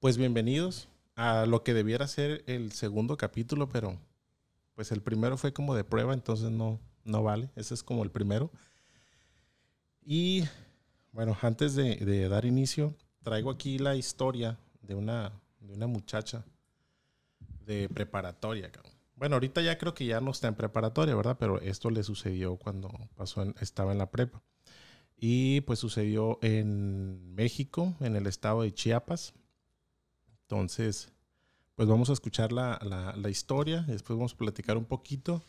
Pues bienvenidos a lo que debiera ser el segundo capítulo, pero pues el primero fue como de prueba, entonces no, no vale. Ese es como el primero. Y bueno, antes de, dar inicio, traigo aquí la historia de una, de una muchacha de preparatoria. Bueno, ahorita ya creo que ya no está en preparatoria, ¿verdad? Pero esto le sucedió cuando pasó estaba en la prepa. Y pues sucedió en México, en el estado de Chiapas. Entonces, pues vamos a escuchar la, la- la historia, después vamos a platicar un poquito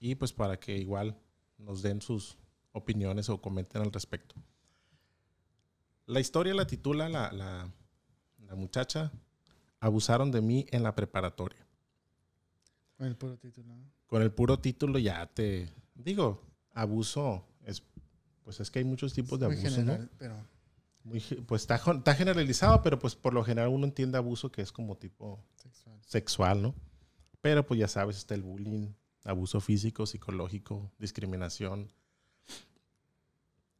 y pues para que igual nos den sus opiniones o comenten al respecto. La historia la titula la, la, la muchacha Abusaron de mí en la preparatoria. Con el puro título. ¿no? Con el puro título ya te digo, abuso es pues es que hay muchos tipos de abuso, general, ¿no? pero Muy pues está generalizado, pero pues por lo general uno entiende abuso que es como tipo sexual. sexual, ¿no? Pero pues ya sabes, está el bullying, abuso físico, psicológico, discriminación.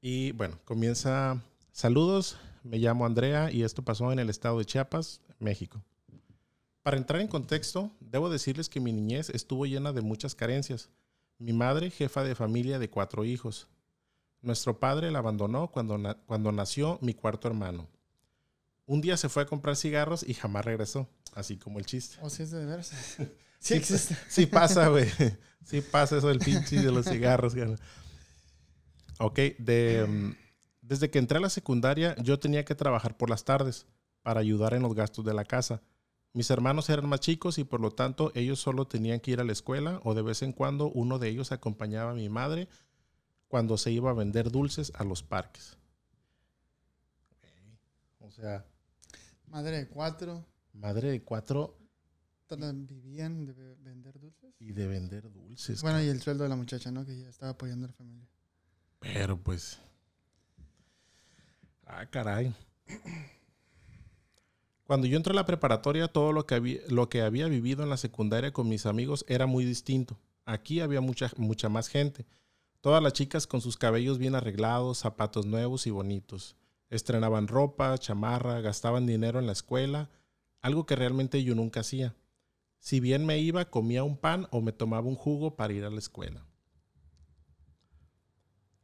Y bueno, comienza. Saludos, me llamo Andrea y esto pasó en el estado de Chiapas, México. Para entrar en contexto, debo decirles que mi niñez estuvo llena de muchas carencias. Mi madre, jefa de familia de cuatro hijos. Nuestro padre la abandonó cuando, na- cuando nació mi cuarto hermano. Un día se fue a comprar cigarros y jamás regresó, así como el chiste. ¿O si es de veras? sí existe. Sí pasa, güey. Sí pasa eso del pinche de los cigarros. Ok, de, mm, desde que entré a la secundaria yo tenía que trabajar por las tardes para ayudar en los gastos de la casa. Mis hermanos eran más chicos y por lo tanto ellos solo tenían que ir a la escuela o de vez en cuando uno de ellos acompañaba a mi madre cuando se iba a vender dulces a los parques. O sea, Madre de cuatro. madre de cuatro Vivían de ve- vender dulces. y de vender dulces. Bueno, y el sueldo de la muchacha, ¿no? Que ya estaba apoyando a la familia. Pero pues. Ah, caray. Cuando yo entré a la preparatoria, todo lo que, había, lo que había vivido en la secundaria con mis amigos era muy distinto. Aquí había mucha, mucha más gente. Todas las chicas con sus cabellos bien arreglados, zapatos nuevos y bonitos. Estrenaban ropa, chamarra, gastaban dinero en la escuela, algo que realmente yo nunca hacía. Si bien me iba, comía un pan o me tomaba un jugo para ir a la escuela.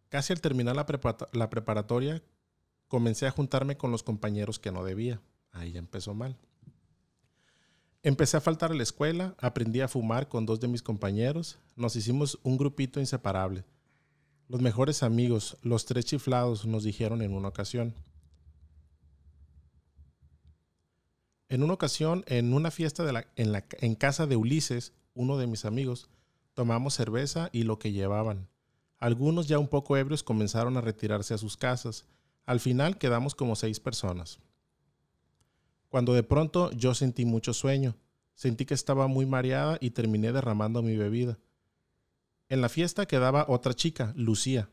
Casi al terminar la, prepa- la preparatoria, comencé a juntarme con los compañeros que no debía. Ahí ya empezó mal. Empecé a faltar a la escuela, aprendí a fumar con dos de mis compañeros, nos hicimos un grupito inseparable. Los mejores amigos, los tres chiflados, nos dijeron en una ocasión. En una ocasión, en una fiesta de la- en, la- en casa de Ulises, uno de mis amigos, tomamos cerveza y lo que llevaban. Algunos ya un poco ebrios comenzaron a retirarse a sus casas. Al final quedamos como seis personas. Cuando de pronto yo sentí mucho sueño. Sentí que estaba muy mareada y terminé derramando mi bebida. En la fiesta quedaba otra chica, Lucía,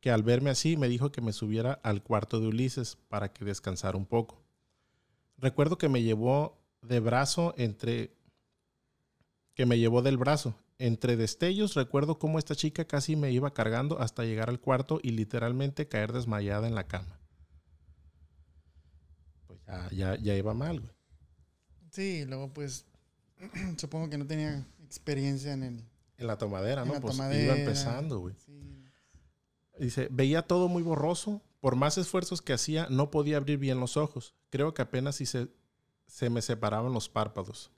que al verme así me dijo que me subiera al cuarto de Ulises para que descansara un poco. Recuerdo que me llevó de brazo entre que me llevó del brazo. Entre destellos recuerdo cómo esta chica casi me iba cargando hasta llegar al cuarto y literalmente caer desmayada en la cama. Pues ya, ya, iba mal, güey. Sí, luego pues supongo que no tenía experiencia en el... En la tomadera, En ¿no? la pues tomadera. iba empezando, güey. Sí. Dice, veía todo muy borroso. Por más esfuerzos que hacía, no podía abrir bien los ojos. Creo que apenas si se, se me separaban los párpados.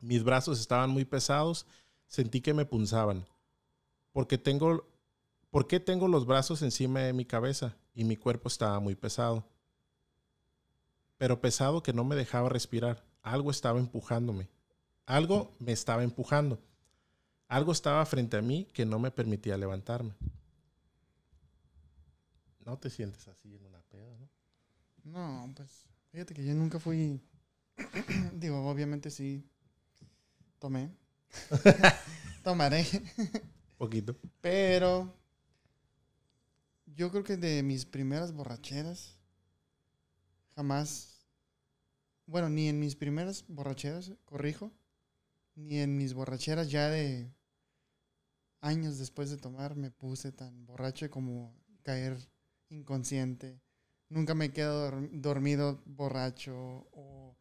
Mis brazos estaban muy pesados. Sentí que me punzaban. Porque tengo, ¿Por qué tengo los brazos encima de mi cabeza y mi cuerpo estaba muy pesado? Pero pesado que no me dejaba respirar. Algo estaba empujándome. Algo me estaba empujando. Algo estaba frente a mí que no me permitía levantarme. No te sientes así en una peda, ¿no? No, pues fíjate que yo nunca fui... Digo, obviamente sí tomé. Tomaré. Poquito. Pero yo creo que de mis primeras borracheras jamás, bueno, ni en mis primeras borracheras, corrijo, ni en mis borracheras ya de años después de tomar me puse tan borracho como caer inconsciente. Nunca me quedo dorm- dormido borracho o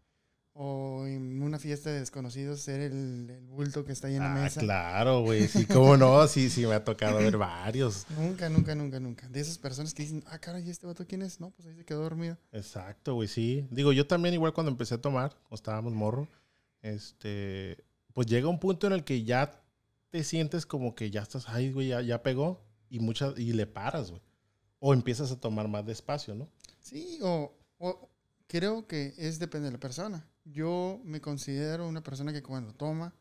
o en una fiesta de desconocidos ser el, el bulto que está ahí en la Ah, mesa. claro, güey. Sí, cómo no. Sí, sí, me ha tocado ver varios. Nunca, nunca, nunca, nunca. De esas personas que dicen, ah, caray, ¿y este vato quién es? No, pues ahí se quedó dormido. Exacto, güey, sí. Digo, yo también igual cuando empecé a tomar, cuando estábamos morro, este, pues llega un punto en el que ya te sientes como que ya estás, ay, güey, ya, ya pegó y muchas y le paras, güey. O empiezas a tomar más despacio, ¿no? Sí, o, o creo que es depende de la persona. Yo me considero una persona que cuando toma,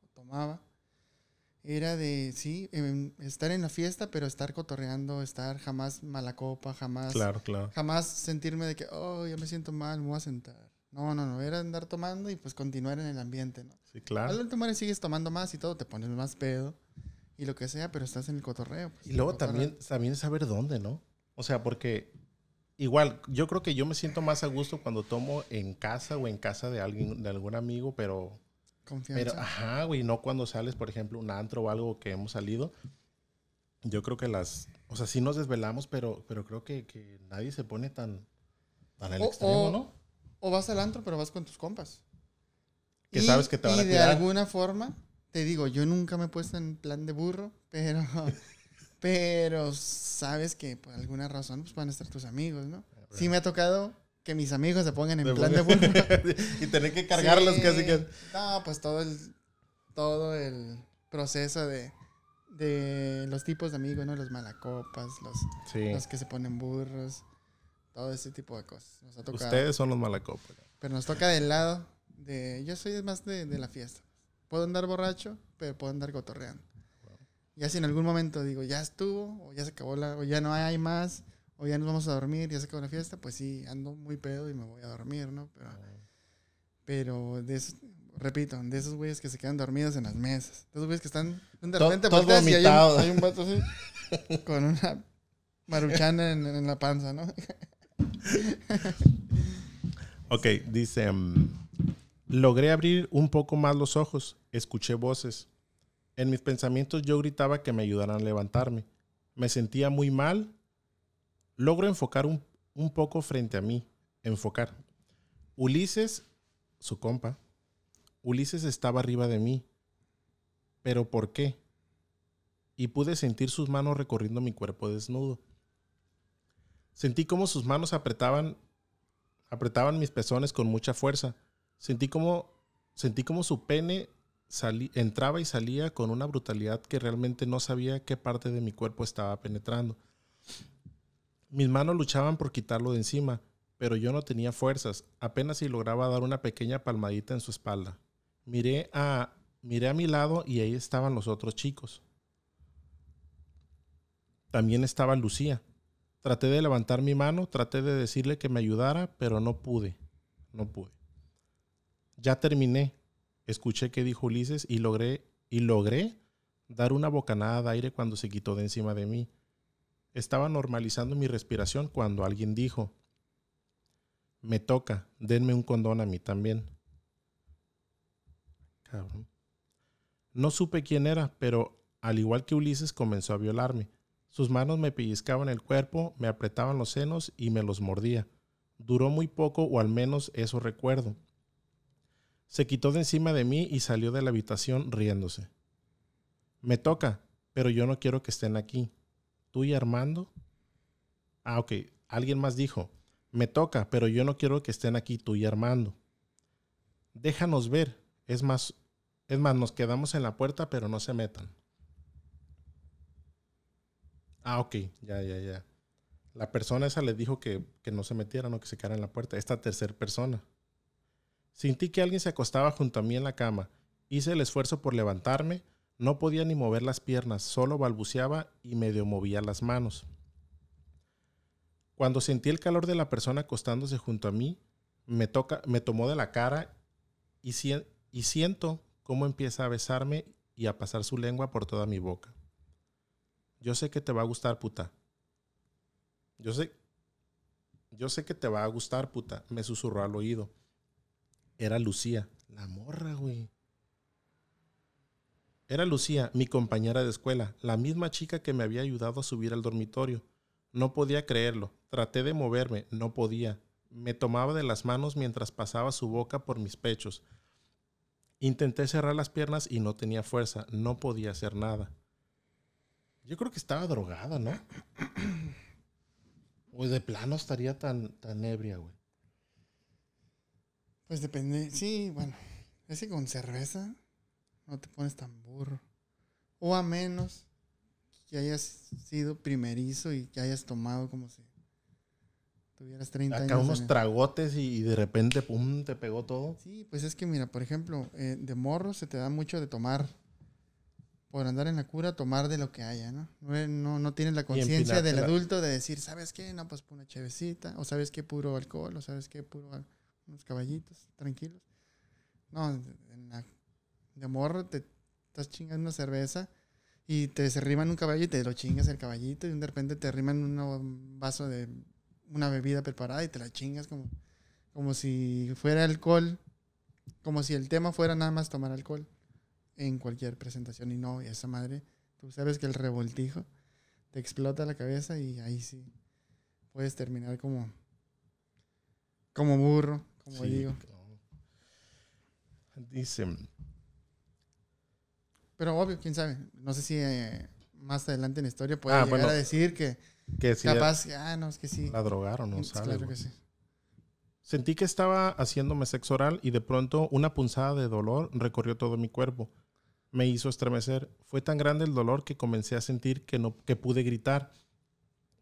o tomaba, era de, sí, em, estar en la fiesta, pero estar cotorreando, estar jamás mala copa, jamás, Claro, claro. jamás sentirme de que, oh, ya me siento mal, me voy a sentar. No, no, no, era andar tomando y pues continuar en el ambiente, ¿no? Sí, Al claro. último hora sigues tomando más y todo, te pones más pedo y lo que sea, pero estás en el cotorreo. pues, Y luego cotorreo. también, también saber dónde, ¿no? O sea, porque igual, yo creo que yo me siento más a gusto cuando tomo en casa o en casa de alguien, de algún amigo, pero Confianza. Pero, ajá, güey, no cuando sales, por ejemplo, un antro o algo que hemos salido. Yo creo que las, o sea, sí nos desvelamos, pero, pero creo que, que nadie se pone tan, tan al O- extremo, o- ¿no? O vas al antro, pero vas con tus compas. Que sabes que te van y a de alguna forma, te digo, yo nunca me he puesto en plan de burro, pero, pero sabes que por alguna razón pues, van a estar tus amigos, ¿no? Sí me ha tocado que mis amigos se pongan en plan de burro. y tener que cargarlos Sí. casi que. No, pues todo el, todo el proceso de, de los tipos de amigos, ¿no? Los malacopas, los, Sí. los que se ponen burros, todo ese tipo de cosas. Nos ha tocado. Ustedes son los malacopas. Pero nos toca del lado de. Yo soy más de, de la fiesta. Puedo andar borracho, pero puedo andar cotorreando. Ya si en algún momento digo, ya estuvo, o ya se acabó la. o ya no hay más, o ya nos vamos a dormir, ya se acabó la fiesta, pues sí, ando muy pedo y me voy a dormir, ¿no? Pero, pero de esos, repito, de esos güeyes que se quedan dormidos en las mesas. De esos güeyes que están. De repente todos volteas y hay un, hay un vato así, con una maruchana en, en la panza, ¿no? Ok, dice, mm, logré abrir un poco más los ojos, escuché voces. En mis pensamientos yo gritaba que me ayudaran a levantarme. Me sentía muy mal. Logro enfocar un, un poco frente a mí. Enfocar. Ulises, su compa, Ulises estaba arriba de mí. ¿Pero por qué? Y pude sentir sus manos recorriendo mi cuerpo desnudo. Sentí como sus manos apretaban apretaban mis pezones con mucha fuerza. Sentí como, sentí su pene entraba y salía con una brutalidad que realmente no sabía qué parte de mi cuerpo estaba penetrando. Mis manos luchaban por quitarlo de encima, pero yo no tenía fuerzas, apenas si lograba dar una pequeña palmadita en su espalda. Miré a, miré a mi lado y ahí estaban los otros chicos. También estaba Lucía. Traté de levantar mi mano, traté de decirle que me ayudara, pero no pude. No pude. Ya terminé. Escuché que dijo Ulises y logré y logré dar una bocanada de aire cuando se quitó de encima de mí. Estaba normalizando mi respiración cuando alguien dijo: "Me toca, denme un condón a mí también." Cabrón. No supe quién era, pero al igual que Ulises comenzó a violarme. Sus manos me pellizcaban el cuerpo, me apretaban los senos y me los mordía. Duró muy poco, o al menos eso recuerdo. Se quitó de encima de mí y salió de la habitación riéndose. Me toca, pero yo no quiero que estén aquí. ¿Tú y Armando? Ah, ok. Alguien más dijo, me toca, pero yo no quiero que estén aquí tú y Armando. Déjanos ver. Es más, es más, nos quedamos en la puerta, pero no se metan. Ah, ok, ya, ya, ya. La persona esa le dijo que, que no se metieran o que se quedara en la puerta. Esta tercera persona. Sentí que alguien se acostaba junto a mí en la cama. Hice el esfuerzo por levantarme. No podía ni mover las piernas, solo balbuceaba y medio movía las manos. Cuando sentí el calor de la persona acostándose junto a mí, me, toca, me tomó de la cara y, y siento cómo empieza a besarme y a pasar su lengua por toda mi boca. Yo sé que te va a gustar, puta. Yo sé. Yo sé que te va a gustar, puta. Me susurró al oído. Era Lucía. La morra, güey. Era Lucía, mi compañera de escuela, la misma chica que me había ayudado a subir al dormitorio. No podía creerlo. Traté de moverme, no podía. Me tomaba de las manos mientras pasaba su boca por mis pechos. Intenté cerrar las piernas y no tenía fuerza. No podía hacer nada. Yo creo que estaba drogada, ¿no? O de plano estaría tan, tan ebria, güey. Pues depende. Sí, bueno. Es que con cerveza no te pones tan burro. O a menos que hayas sido primerizo y que hayas tomado como si tuvieras 30 Acá años. unos en el- tragotes y, y de repente, pum, te pegó todo. Sí, pues es que mira, por ejemplo, eh, de morro se te da mucho de tomar. Por andar en la cura, tomar de lo que haya, ¿no? No, no, tienes la conciencia del adulto de decir, ¿sabes qué? No, pues una chevecita. O ¿sabes qué? Puro alcohol. O ¿sabes qué? Puro unos caballitos, tranquilos. No, en la- de morro te estás chingando una cerveza y te se arriman un caballo y te lo chingas el caballito y de repente te arriman una- un vaso de una bebida preparada y te la chingas como, como si fuera alcohol, como si el tema fuera nada más tomar alcohol en cualquier presentación y no, y esa madre, tú sabes que el revoltijo te explota la cabeza y ahí sí puedes terminar como como burro, como Sí, digo. no. Dice, Pero obvio, quién sabe. No sé si eh, más adelante en la historia puede Ah, llegar bueno. a decir que que si capaz, ah, no, es que sí. la drogaron, no Mm, sabe. claro güey. que sí. Sentí que estaba haciéndome sexo oral y de pronto una punzada de dolor recorrió todo mi cuerpo. Me hizo estremecer. Fue tan grande el dolor que comencé a sentir que, no, que pude gritar.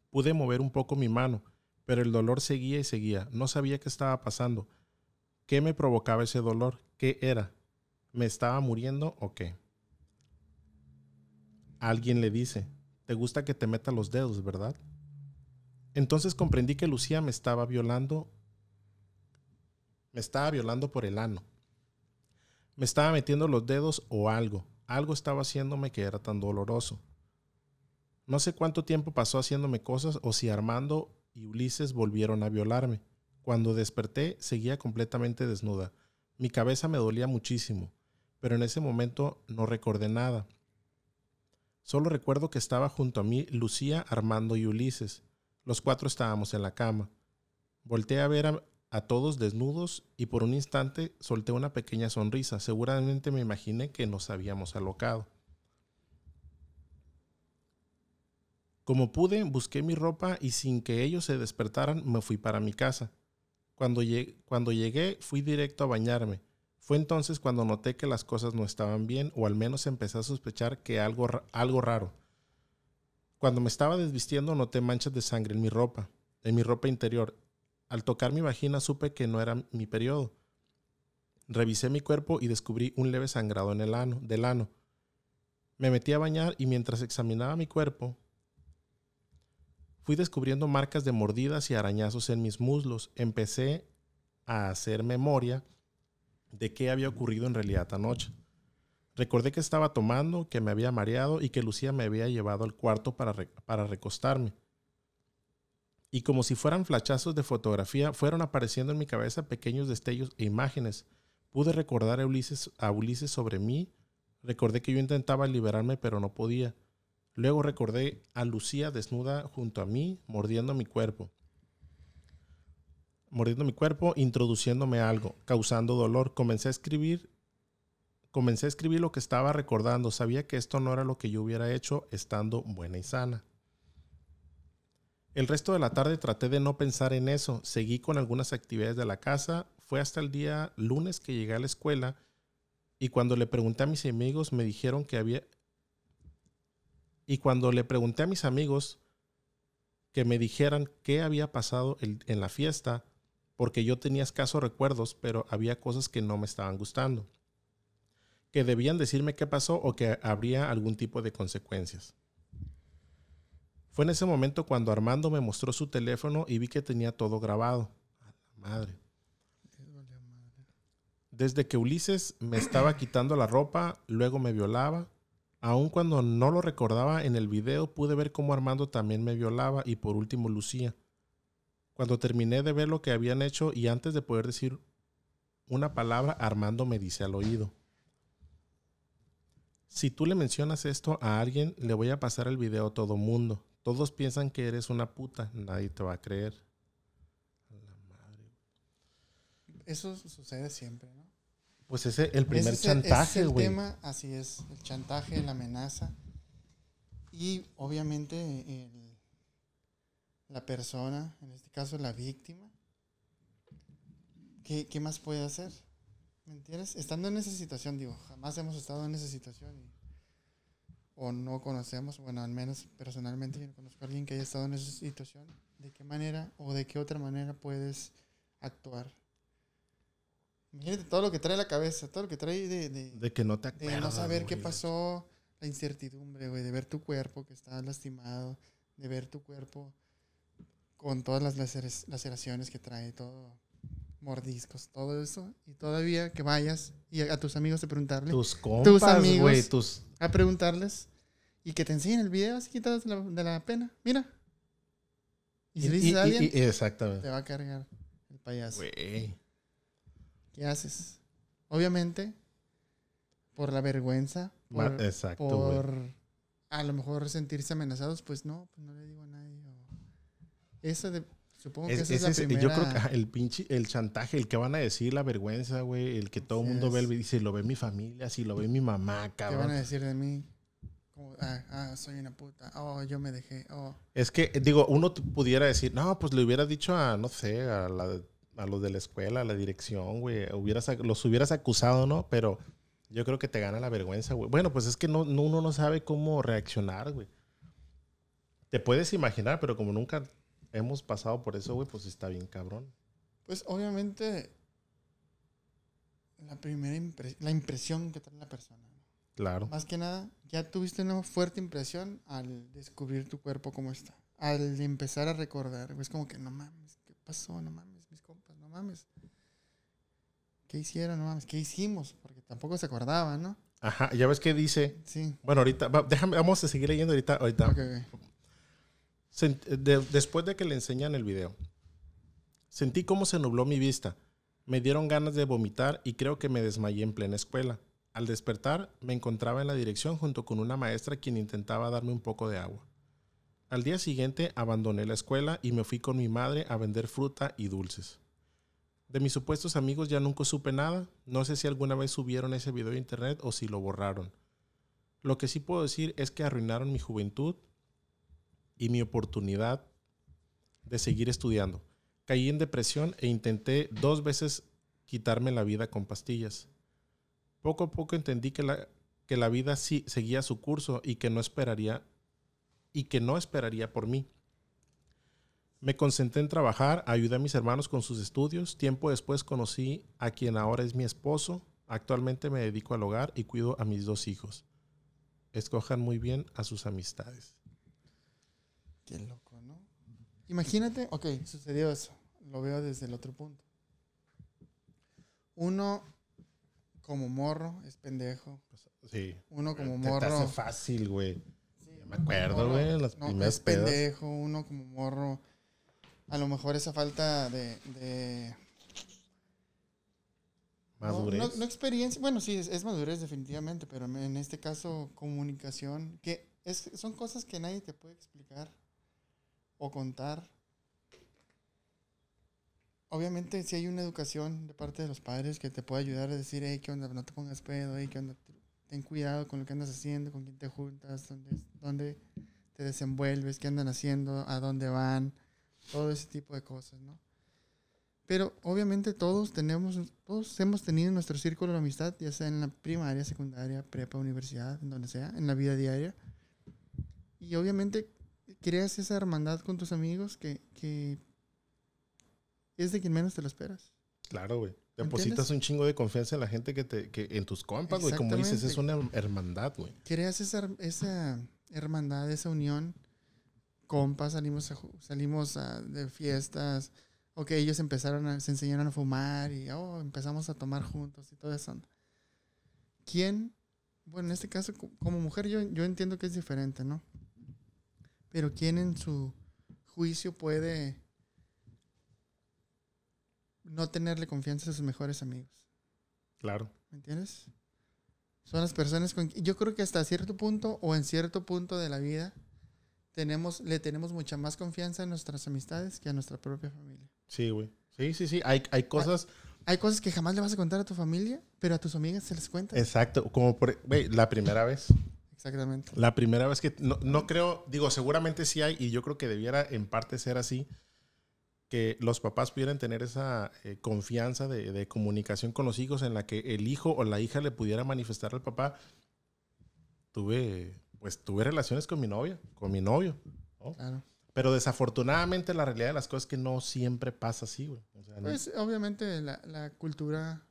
Pude mover un poco mi mano, pero el dolor seguía y seguía. No sabía qué estaba pasando. ¿Qué me provocaba ese dolor? ¿Qué era? ¿Me estaba muriendo o qué? Alguien le dice, ¿te gusta que te meta los dedos, verdad? Entonces comprendí que Lucía me estaba violando me estaba violando por el ano. Me estaba metiendo los dedos o algo. Algo estaba haciéndome que era tan doloroso. No sé cuánto tiempo pasó haciéndome cosas o si Armando y Ulises volvieron a violarme. Cuando desperté seguía completamente desnuda. Mi cabeza me dolía muchísimo, pero en ese momento no recordé nada. Solo recuerdo que estaba junto a mí Lucía, Armando y Ulises. Los cuatro estábamos en la cama. Volté a ver a, a todos desnudos y por un instante solté una pequeña sonrisa. Seguramente me imaginé que nos habíamos alocado. Como pude, busqué mi ropa y sin que ellos se despertaran me fui para mi casa. Cuando llegué, fui directo a bañarme. Fue entonces cuando noté que las cosas no estaban bien o al menos empecé a sospechar que algo, algo raro. Cuando me estaba desvistiendo noté manchas de sangre en mi ropa, en mi ropa interior. Al tocar mi vagina supe que no era mi periodo. Revisé mi cuerpo y descubrí un leve sangrado en el ano, del ano. Me metí a bañar y mientras examinaba mi cuerpo, fui descubriendo marcas de mordidas y arañazos en mis muslos. Empecé a hacer memoria de qué había ocurrido en realidad anoche. Recordé que estaba tomando, que me había mareado y que Lucía me había llevado al cuarto para, para recostarme. Y como si fueran flachazos de fotografía, fueron apareciendo en mi cabeza pequeños destellos e imágenes. Pude recordar a Ulises, a Ulises sobre mí. Recordé que yo intentaba liberarme, pero no podía. Luego recordé a Lucía desnuda junto a mí, mordiendo mi cuerpo. Mordiendo mi cuerpo, introduciéndome algo, causando dolor. Comencé a escribir. Comencé a escribir lo que estaba recordando. Sabía que esto no era lo que yo hubiera hecho estando buena y sana. El resto de la tarde traté de no pensar en eso. Seguí con algunas actividades de la casa. Fue hasta el día lunes que llegué a la escuela y cuando le pregunté a mis amigos me dijeron que había... Y cuando le pregunté a mis amigos que me dijeran qué había pasado en la fiesta, porque yo tenía escasos recuerdos, pero había cosas que no me estaban gustando. Que debían decirme qué pasó o que habría algún tipo de consecuencias. Fue en ese momento cuando Armando me mostró su teléfono y vi que tenía todo grabado. A la madre. Desde que Ulises me estaba quitando la ropa, luego me violaba. Aun cuando no lo recordaba en el video, pude ver cómo Armando también me violaba y por último Lucía. Cuando terminé de ver lo que habían hecho y antes de poder decir una palabra, Armando me dice al oído. Si tú le mencionas esto a alguien, le voy a pasar el video a todo mundo. Todos piensan que eres una puta, nadie te va a creer. A la madre, eso sucede siempre, ¿no? Pues ese el primer Ese el- es chantaje, el güey. tema, así es, el chantaje, la amenaza. Y obviamente el- la persona, en este caso la víctima, ¿qué, qué más puede hacer? ¿Me entiendes? Estando en esa situación, digo, jamás hemos estado en esa situación y- o no conocemos, bueno, al menos personalmente yo no conozco a alguien que haya estado en esa situación. ¿De qué manera o de qué otra manera puedes actuar? Imagínate todo lo que trae la cabeza, todo lo que trae de, de, De que no te de acuerdas. no saber qué pasó, la incertidumbre, güey, de ver tu cuerpo que está lastimado, de ver tu cuerpo con todas las laceraciones que trae, todo, mordiscos, todo eso, y todavía que vayas y a, a tus amigos te preguntarle, Tus compas, amigos. güey, tus... a preguntarles y que te enseñen el video así quitados de la, de la pena, mira. Y si le dices a alguien, y- exactamente. te va a cargar el payaso. Güey. ¿Qué haces? Obviamente, por la vergüenza, por, Exacto, por a lo mejor sentirse amenazados, pues no, pues no le digo a nadie. Eso de, supongo que Es- esa es la es- primera. yo creo que el pinche, el chantaje, el que van a decir, la vergüenza, güey, el que todo el mundo ve es. video, si lo ve mi familia, si lo ve mi mamá, ¿Qué van a cabrón. decir de mí? Como, ah, ah, soy una puta. Oh, yo me dejé. Oh, Es que, digo, uno pudiera decir, no, pues le hubiera dicho a, no sé, a, la, a los de la escuela, a la dirección, güey, hubieras, los hubieras acusado, ¿no? Pero yo creo que te gana la vergüenza, güey. Bueno, pues es que no, no- uno no sabe cómo reaccionar, güey. Te puedes imaginar, pero como nunca hemos pasado por eso, güey, pues está bien cabrón. Pues obviamente, la primera impre- la impresión que trae la persona. ¿no? Claro. Más que nada, ya tuviste una fuerte impresión al descubrir tu cuerpo como está. Al empezar a recordar. Es como que, no mames, ¿qué pasó? No mames, mis compas, no mames. ¿Qué hicieron? No mames, ¿qué hicimos? Porque tampoco se acordaban, ¿no? Ajá, ya ves que dice, Sí. bueno, ahorita, va- déjame, vamos a seguir leyendo ahorita, ahorita. Ok, ok. Sent- de- después de que le enseñan el video, sentí cómo se nubló mi vista. Me dieron ganas de vomitar y creo que me desmayé en plena escuela. Al despertar, me encontraba en la dirección junto con una maestra quien intentaba darme un poco de agua. Al día siguiente abandoné la escuela y me fui con mi madre a vender fruta y dulces. De mis supuestos amigos ya nunca supe nada. No sé si alguna vez subieron ese video a internet o si lo borraron. Lo que sí puedo decir es que arruinaron mi juventud y mi oportunidad de seguir estudiando. Caí en depresión e intenté dos veces quitarme la vida con pastillas. Poco a poco entendí que la, que la vida sí seguía su curso y que no esperaría y que no esperaría por mí. Me concentré en trabajar, ayudé a mis hermanos con sus estudios. Tiempo después conocí a quien ahora es mi esposo. Actualmente me dedico al hogar y cuido a mis dos hijos. Escojan muy bien a sus amistades. Qué loco, ¿no? Imagínate, ok, sucedió eso. Lo veo desde el otro punto. Uno, como morro, es pendejo. Sí. Uno como Te- te morro. hace fácil, güey. Sí, me acuerdo, morro, güey, las no, primeras es pedas. pendejo, uno como morro. A lo mejor esa falta de. de- no- Madurez. No, no experiencia. Bueno, sí, es, es madurez definitivamente, pero en este caso, comunicación. Que es, son cosas que nadie te puede explicar o contar. Obviamente, si hay una educación de parte de los padres que te puede ayudar a decir, hey, ¿qué onda? No te pongas pedo, hey, ¿qué onda? Ten cuidado con lo que andas haciendo, con quién te juntas, dónde, dónde te desenvuelves, qué andan haciendo, a dónde van, todo ese tipo de cosas, ¿no? Pero obviamente todos tenemos, todos hemos tenido nuestro círculo de amistad, ya sea en la primaria, secundaria, prepa, universidad, en donde sea, en la vida diaria. Y obviamente creas esa hermandad con tus amigos que, que es de quien menos te lo esperas. Claro, güey. ¿Me Depositas un chingo de confianza en la gente que te, que en tus compas, güey. Como dices, es una hermandad, güey. Creas esa, esa hermandad, esa unión. Compas, salimos, a salimos a- de fiestas. Ok, ellos empezaron a, se enseñaron a fumar y oh, empezamos a tomar juntos y todo eso. ¿Quién? Bueno, en este caso, co- como mujer, yo, yo entiendo que es diferente, ¿no? Pero ¿quién en su juicio puede no tenerle confianza a sus mejores amigos? Claro. ¿Me entiendes? Son las personas con yo creo que hasta cierto punto o en cierto punto de la vida tenemos le tenemos mucha más confianza a nuestras amistades que a nuestra propia familia. Sí, güey. Sí, sí, sí. Hay, hay cosas. hay cosas que jamás le vas a contar a tu familia, pero a tus amigas se les cuenta. Exacto, como por, güey, la primera vez. Exactamente. La primera vez que, no, no creo, digo, seguramente sí hay, y yo creo que debiera en parte ser así, que los papás pudieran tener esa eh, confianza de, de comunicación con los hijos en la que el hijo o la hija le pudiera manifestar al papá, tuve, pues tuve relaciones con mi novia, con mi novio, ¿no? Claro. Pero desafortunadamente la realidad de las cosas es que no siempre pasa así, güey. O sea, no- Pues obviamente la, la cultura,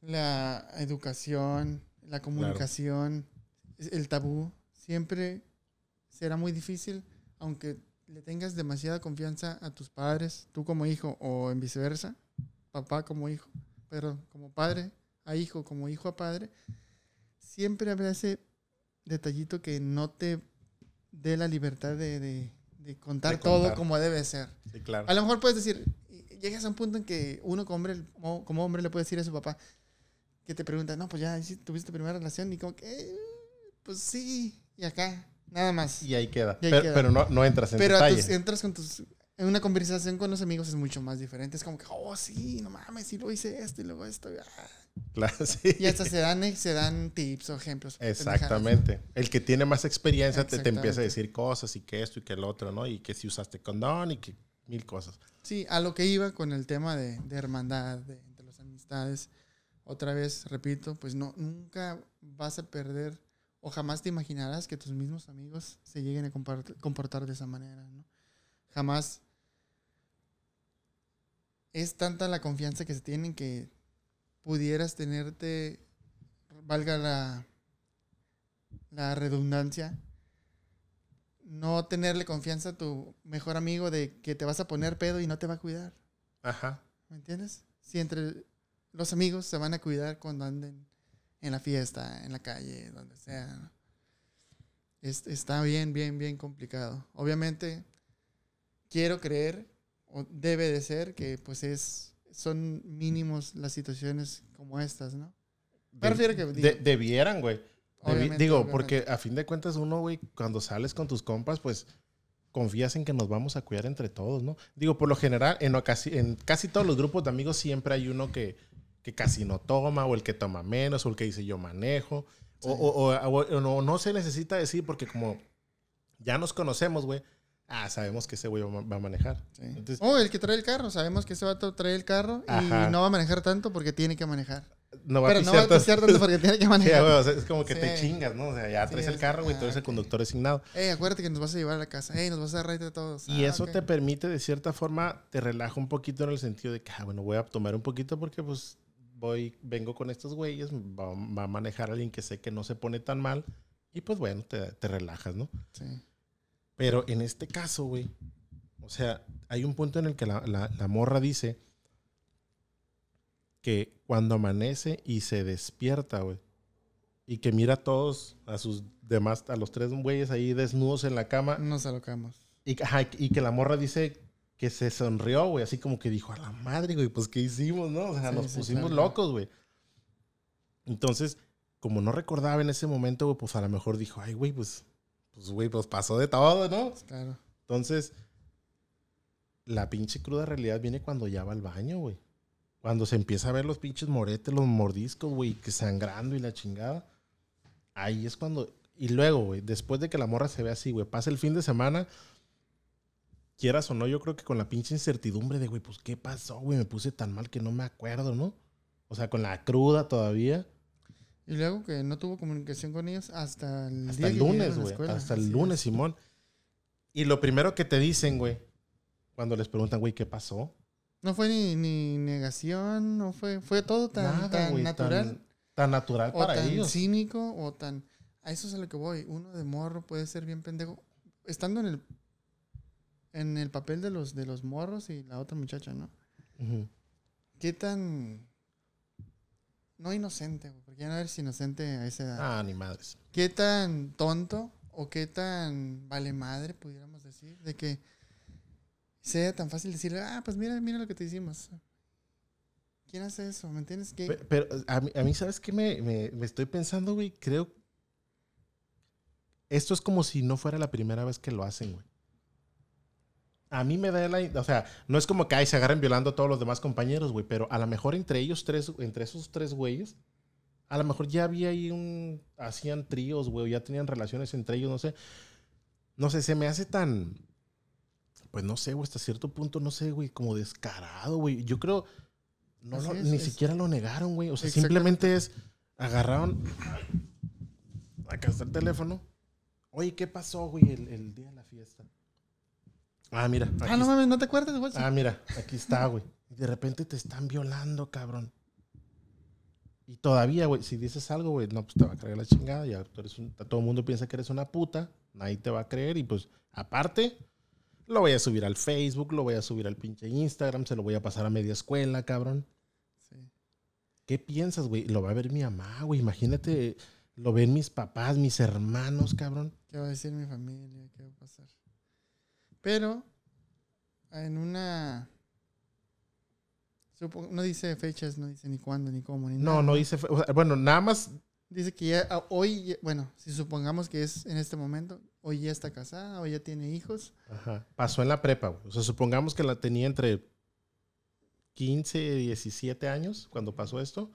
la educación, la comunicación, el tabú, siempre será muy difícil, aunque le tengas demasiada confianza a tus padres, tú como hijo o en viceversa, papá como hijo, pero como padre a hijo, como hijo a padre, siempre habrá ese detallito que no te dé la libertad de, de- de contar De todo como debe ser. sí, claro. A lo mejor puedes decir, llegas a un punto en que uno como hombre, como, hombre le puede decir a su papá que te pregunta, no, pues ya ¿sí tuviste tu primera relación y como que, "Eh, pues sí, y acá, nada más. Y ahí queda. Y ahí pero queda. pero no, no entras en Pero tus- entras con tus... En una conversación con los amigos es mucho más diferente. Es como que, oh, sí, no mames, y luego hice esto y luego esto. y, ah". Claro, sí. Y hasta se dan, se dan tips o ejemplos. Exactamente. El que tiene más experiencia te, te empieza a decir cosas y que esto y que el otro, ¿no? Y que si usaste condón y que mil cosas. Sí, a lo que iba con el tema de, de hermandad, de, de las amistades. Otra vez, repito, pues no, nunca vas a perder o jamás te imaginarás que tus mismos amigos se lleguen a comportar de esa manera, ¿no? Jamás es tanta la confianza que se tienen que pudieras tenerte, valga la, la redundancia, no tenerle confianza a tu mejor amigo de que te vas a poner pedo y no te va a cuidar. Ajá. ¿Me entiendes? Si entre los amigos se van a cuidar cuando anden en la fiesta, en la calle, donde sea. Es- está bien, bien, bien complicado. Obviamente, quiero creer, o debe de ser, que pues es son mínimos las situaciones como estas, ¿no? Me refiero que, De- debieran, güey. Obviamente, digo, obviamente. porque a fin de cuentas uno, güey, cuando sales con tus compas, pues confías en que nos vamos a cuidar entre todos, ¿no? Digo, por lo general, en, ocasi- en casi todos los grupos de amigos siempre hay uno que, que casi no toma, o el que toma menos, o el que dice yo manejo, o, Sí. o- o- o- o no, no se necesita decir porque como ya nos conocemos, güey, ah, sabemos que ese güey va va a manejar. Sí. Entonces, Oh, el que trae el carro. Sabemos que ese vato trae el carro y Ajá. no va a manejar tanto porque tiene que manejar. no va Pero a no va a tanto. porque tiene que Sí, manejar. güey, o sea, es como que te Sí. chingas, ¿no? O sea, ya Sí, traes el carro, güey, tú ah, eres el conductor designado. Ey, acuérdate que nos vas a llevar a la casa. Ey, nos vas a dar a todos. Y Ah, eso ok. te permite, de cierta forma, te relaja un poquito en el sentido de que, ah, bueno, voy a tomar un poquito porque, pues, voy, vengo con estos güeyes, va, va a manejar a alguien que sé que no se pone tan mal y, pues, bueno, te, te relajas, ¿no? Sí. Pero en este caso, güey, o sea, hay un punto en el que la, la- la morra dice que cuando amanece y se despierta, güey, y que mira a todos, a sus demás, a los tres güeyes ahí desnudos en la cama, Nos alocamos. y, ajá, y que la morra dice que se sonrió, güey, así como que dijo, a la madre, güey, pues ¿qué hicimos, no? O sea, Sí, nos sí, pusimos claro. locos, güey. Entonces, como no recordaba en ese momento, güey, pues a lo mejor dijo, ay, güey, pues, pues, güey, pues pasó de todo, ¿no? Claro. Entonces, la pinche cruda realidad viene cuando ya va al baño, güey. Cuando se empieza a ver los pinches moretes, los mordiscos, güey, que sangrando y la chingada. Ahí es cuando. Y luego, güey, después de que la morra se ve así, güey, pasa el fin de semana. Quieras o no, yo creo que con la pinche incertidumbre de, güey, pues, ¿qué pasó, güey? Me puse tan mal que no me acuerdo, ¿no? O sea, con la cruda todavía. Y luego que no tuvo comunicación con ellos hasta el Hasta día lunes, güey. Hasta el Así lunes, es. Simón. Y lo primero que te dicen, güey, cuando les preguntan, güey, ¿qué pasó? No fue ni, ni negación, no fue, fue todo tan, Nada, tan natural. Tan, tan natural o para tan ellos. cínico o tan... A eso es a lo que voy. Uno de morro puede ser bien pendejo. Estando en el en el papel de los de los morros y la otra muchacha, ¿no? ¿Qué tan no inocente, güey, porque ya no eres inocente a esa edad. Ah, ni madres. ¿Qué tan tonto o qué tan vale madre pudiéramos decir de que sea tan fácil decirle, "Ah, pues mira, mira lo que te hicimos." ¿Quién hace eso? ¿Me entiendes? ¿Qué? Pe- Pero a mí, a mí, ¿sabes qué me, me- me estoy pensando, güey? Creo. Esto es como si no fuera la primera vez que lo hacen, güey. A mí me da la... O sea, no es como que ahí se agarren violando a todos los demás compañeros, güey, pero a lo mejor entre ellos tres, entre esos tres güeyes, a lo mejor ya había ahí un... Hacían tríos, güey, ya tenían relaciones entre ellos, no sé. No sé, se me hace tan... Pues no sé, güey, hasta cierto punto, no sé, güey, como descarado, güey. Yo creo... No Así lo- es, ni es- siquiera lo negaron, güey. O sea, simplemente es... Agarraron... Acá está el teléfono. Oye, ¿qué pasó, güey, el, el día de la fiesta? Ah, mira. Ah, no mames, ¿no te acuerdas, güey? Ah, mira, aquí está, güey. Y de repente te están violando, cabrón. Y todavía, güey, si dices algo, güey, no, pues te va a creer la chingada. Ya tú eres un- todo el mundo piensa que eres una puta. Nadie te va a creer. Y pues, aparte, lo voy a subir al Facebook, lo voy a subir al pinche Instagram, se lo voy a pasar a media escuela, cabrón. Sí. ¿Qué piensas, güey? Lo va a ver mi mamá, güey. Imagínate, lo ven mis papás, mis hermanos, cabrón. ¿Qué va a decir mi familia? ¿Qué va a pasar? Pero, en una... no dice fechas, no dice ni cuándo, ni cómo, ni No, nada. no dice. fe- o sea, bueno, nada más Dice que ya ah, hoy, bueno, si supongamos que es en este momento, hoy ya está casada, hoy ya tiene hijos. Ajá. Pasó en la prepa, güey. O sea, supongamos que la tenía entre 15 y 17 años cuando pasó esto.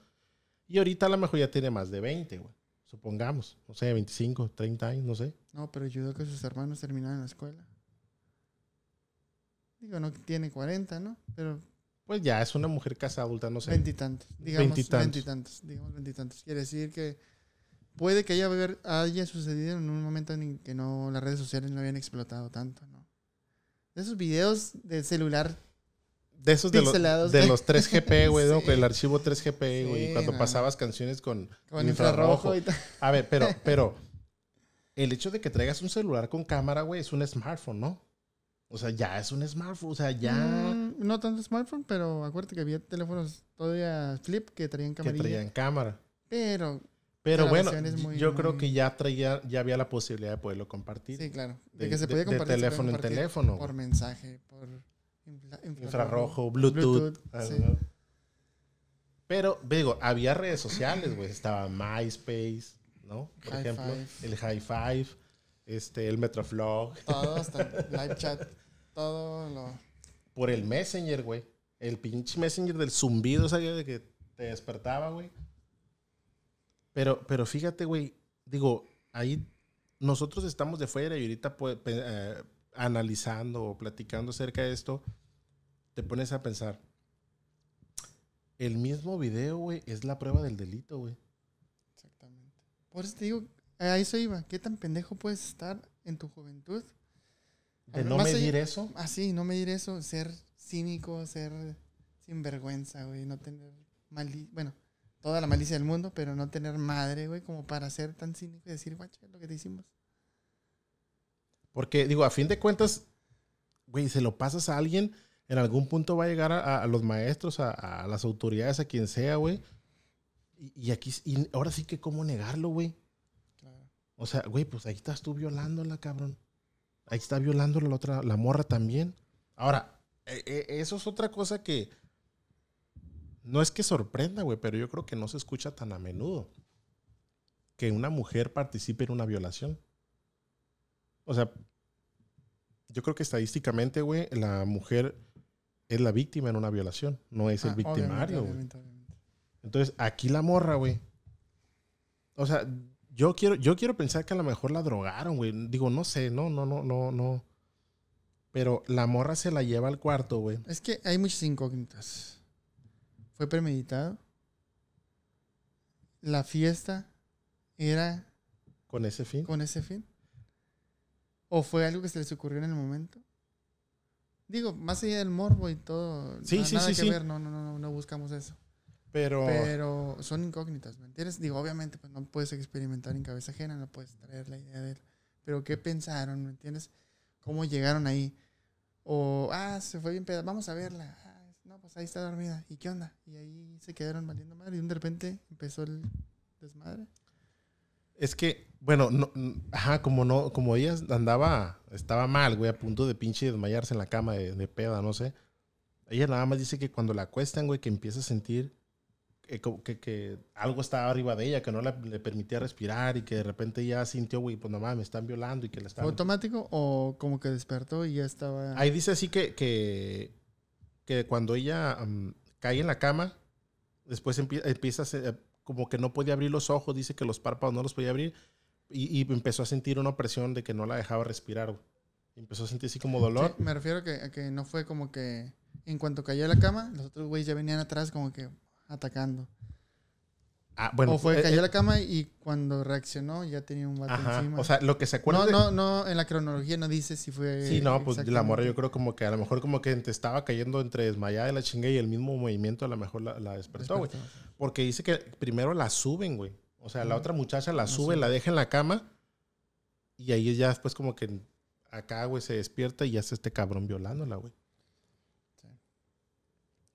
Y ahorita a lo mejor ya tiene más de 20, güey. Supongamos. No sé, 25, 30 años, no sé. No, pero ayudó que sus hermanos terminaran la escuela. Digo, no tiene 40, ¿no? Pero Pues ya es una mujer casa adulta, no sé. veintitantos, digamos Veintitantos. veintitantos, digamos veintitantos. Quiere decir que puede que haya, haya sucedido en un momento en que no las redes sociales no habían explotado tanto, ¿no? De esos videos de celular, De esos de, los- de los 3GP, güey. El archivo 3GP, güey. Sí, cuando no. pasabas canciones con, con infrarrojo. infrarrojo y tal. A ver, pero, pero el hecho de que traigas un celular con cámara, güey, es un smartphone, ¿no? O sea, ya es un smartphone, o sea, ya Mm, no tanto smartphone, pero acuérdate que había teléfonos todavía flip que traían que camarilla. traían cámara. Pero, Pero bueno, muy- yo creo que ya traía, ya había la posibilidad de poderlo compartir. sí, claro. De, De- que se de- podía de compartir. podía teléfono en teléfono, Por mensaje, por infrarrojo, Infrarrojo, Bluetooth. ah, sí. Pero, digo, había redes sociales, güey. Estaba MySpace, ¿no? Por High ejemplo, Five. el High Five, este, el Metroflog. Todo, hasta live chat, todo lo... Por el Messenger, güey. El pinche Messenger del zumbido, ¿sabes? De que te despertaba, güey. Pero, pero fíjate, güey. Digo, ahí nosotros estamos de fuera y ahorita pues, eh, analizando o platicando acerca de esto, te pones a pensar. El mismo video, güey, es la prueba del delito, güey. Exactamente. Por eso te digo, a eso iba. ¿Qué tan pendejo puedes estar en tu juventud? De no más allá- medir eso. Así, no medir eso, ser cínico, ser sinvergüenza, güey, no tener mali bueno, toda la malicia del mundo, pero no tener madre, güey, como para ser tan cínico y decir, guacha, lo que te hicimos. Porque, digo, a fin de cuentas, güey, se lo pasas a alguien, en algún punto va a llegar a, a los maestros, a, a las autoridades, a quien sea, güey. Y, y aquí, y ahora sí que cómo negarlo, güey. Claro. O sea, güey, pues ahí estás tú violándola, cabrón. Ahí está violándola la otra, la morra también. Ahora, eh, eh, eso es otra cosa que no es que sorprenda, güey, pero yo creo que no se escucha tan a menudo que una mujer participe en una violación. O sea, yo creo que estadísticamente, güey, la mujer es la víctima en una violación, no es el Ah, victimario, güey. obviamente, obviamente. Entonces, aquí la morra, güey. O sea, yo quiero, yo quiero pensar que a lo mejor la drogaron, güey. Digo, no sé, no, no, no, no, no. Pero la morra se la lleva al cuarto, güey. Es que hay muchas incógnitas. ¿Fue premeditado? ¿La fiesta era Con ese fin. con ese fin? ¿O fue algo que se les ocurrió en el momento? Digo, más allá del morbo y todo, Sí, na- sí, nada sí, que sí. ver, no, no, no, no, no buscamos eso. Pero, Pero son incógnitas, ¿me entiendes? Digo, obviamente, pues no puedes experimentar en cabeza ajena, no puedes traer la idea de él. Pero ¿qué pensaron, ¿me entiendes? ¿Cómo llegaron ahí? O, ah, se fue bien peda, vamos a verla. Ah, no, pues ahí está dormida. ¿Y qué onda? Y ahí se quedaron valiendo madre y de repente empezó el desmadre. es que, bueno, no, ajá, como no, como ella andaba, estaba mal, güey, a punto de pinche desmayarse en la cama de, de peda, no sé. Ella nada más dice que cuando la acuestan, güey, que empieza a sentir que, como que- que algo estaba arriba de ella, que no la- le permitía respirar y que de repente ya sintió, güey, pues nomás me están violando y que la ¿Fue están... automático o como que despertó y ya estaba... Ahí dice así que, que, que cuando ella am, cae en la cama, después empie- empieza a se- como que no podía abrir los ojos, dice que los párpados no los podía abrir y, y empezó a sentir una presión de que no la dejaba respirar. güey. Empezó a sentir así como dolor. Sí, me refiero a que, a que no fue como que en cuanto cayó a la cama, los otros güeyes ya venían atrás como que atacando. Ah, bueno, o fue, eh, cayó eh, la cama y cuando reaccionó ya tenía un vato ajá. encima. O sea, lo que se acuerda no, de- no, no, en la cronología no dice si fue... Sí, no, pues la morra yo creo como que a lo mejor como que te estaba cayendo entre desmayada y la chinga y el mismo movimiento a lo mejor la, la despertó, güey. Porque dice que primero la suben, güey. O sea, la otra muchacha la sube, suben. la deja en la cama y ahí ya después como que acá, güey, se despierta y ya está este cabrón violándola, güey.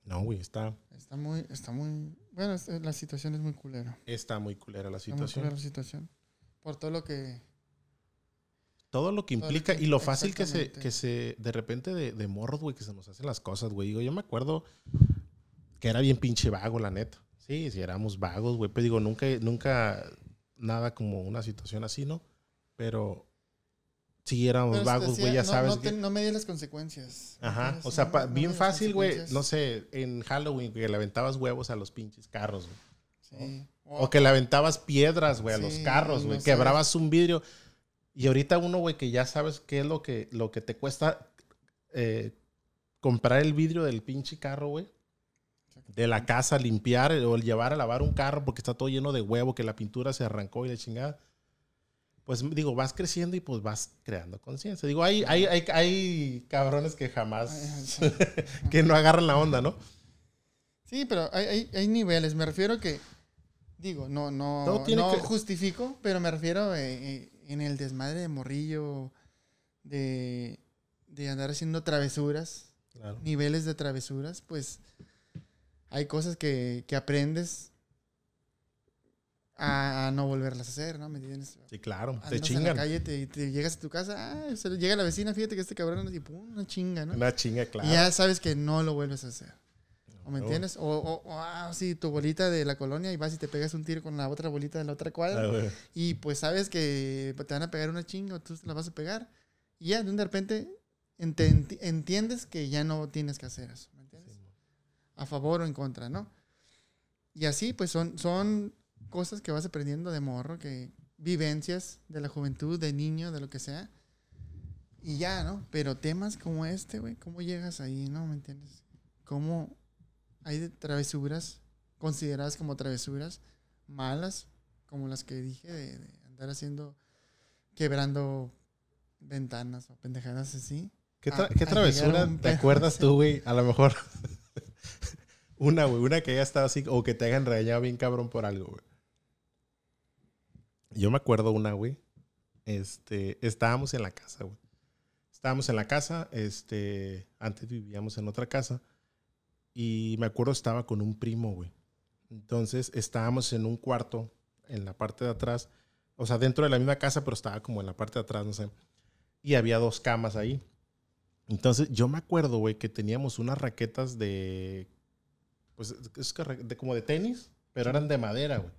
No, güey, está, Está muy, está muy... Bueno, es- la situación es muy culera. está muy culera la Está muy situación. culera la situación. Por todo lo que... Todo lo que lo implica que- y lo fácil que se, que se, de repente de, de morros, güey, que se nos hacen las cosas, güey. Digo, yo me acuerdo que era bien pinche vago, la neta. Sí, sí, éramos vagos, güey. Pero digo, nunca, nunca nada como una situación así, ¿no? Pero sí éramos vagos, güey, ya no- sabes. No, que- no medías las consecuencias. ¿me Ajá, o sea, No- pa- no bien fácil, güey, no sé, en Halloween, que le aventabas huevos a los pinches carros, güey. Sí. O que le aventabas piedras, güey, a los carros, güey. Quebrabas un vidrio. Y ahorita uno, güey, que ya sabes qué es lo que, lo que te cuesta eh, comprar el vidrio del pinche carro, güey. De la casa, limpiar o llevar a lavar un carro porque está todo lleno de huevo, que la pintura se arrancó y la chingada. Pues digo, vas creciendo y pues vas creando conciencia. Digo, hay, hay, hay, hay cabrones que jamás, que no agarran la onda, ¿no? Sí, pero hay, hay, niveles. Me refiero a que, digo, no, no, no que- justifico, pero me refiero eh, eh, en el desmadre de morrillo, de, de andar haciendo travesuras, Claro. niveles de travesuras, pues hay cosas que, que aprendes a, a no volverlas a hacer, ¿no? ¿Me entiendes? Sí, claro. Te Andas en la chingan. calle, te, te llegas a tu casa, ah, se le llega la vecina, fíjate que este cabrón, y pum, una chinga, ¿no? Una chinga, claro. Y ya sabes que no lo vuelves a hacer. ¿O me entiendes? O, o, o, ah, sí, tu bolita de la colonia y vas y te pegas un tiro con la otra bolita de la otra cuadra. Ah. Y pues sabes que te van a pegar una chinga o tú la vas a pegar. Y ya de repente ente- enti- entiendes que ya no tienes que hacer eso. ¿Me entiendes? A favor o en contra, ¿no? Y así pues son, son cosas que vas aprendiendo de morro, que vivencias de la juventud, de niño, de lo que sea. Y ya, ¿no? Pero temas como este, güey, ¿cómo llegas ahí, no? ¿Me entiendes? ¿Cómo hay travesuras consideradas como travesuras malas, como las que dije, de, de andar haciendo, quebrando ventanas o pendejadas así? ¿Qué, tra- a- qué a travesura un te acuerdas tú, güey? A lo mejor. una, güey. Una que haya estado así o que te hayan regañado bien cabrón por algo, güey. Yo me acuerdo una, güey. Este, estábamos en la casa, güey. Estábamos en la casa, este, antes vivíamos en otra casa. Y me acuerdo estaba con un primo, güey. Entonces estábamos en un cuarto, en la parte de atrás. O sea, dentro de la misma casa, pero estaba como en la parte de atrás, no sé. Y había dos camas ahí. Entonces, yo me acuerdo, güey, que teníamos unas raquetas de. Pues, es de, como de tenis, pero eran de madera, güey.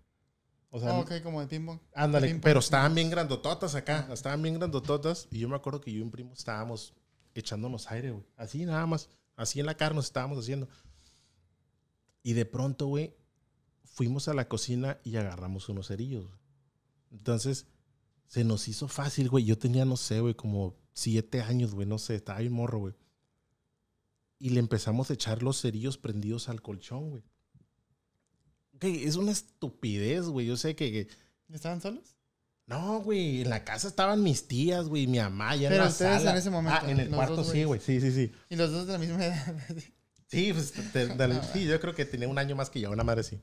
O sea, Ah, ok, como de ping-pong. ándale, pero estaban bien grandototas acá. Estaban bien grandototas. Y yo me acuerdo que yo y un primo estábamos echándonos aire, güey. Así nada más. Así en la cara nos estábamos haciendo. Y de pronto, güey, fuimos a la cocina y agarramos unos cerillos. güey. Entonces, se nos hizo fácil, güey. Yo tenía, no sé, güey, como siete años, güey, no sé, estaba bien morro, güey. Y le empezamos a echar los cerillos prendidos al colchón, güey. Ok, es una estupidez, güey. Yo sé que, que- ¿Estaban solos? No, güey, en la casa estaban mis tías, güey, mi mamá, ya en Pero la ustedes sala. en ese momento, Ah, en el cuarto dos sí, güey, sí, sí, sí. Y los dos de la misma edad. Sí, pues, te- sí, yo creo que tenía un año más que yo, una madre sí.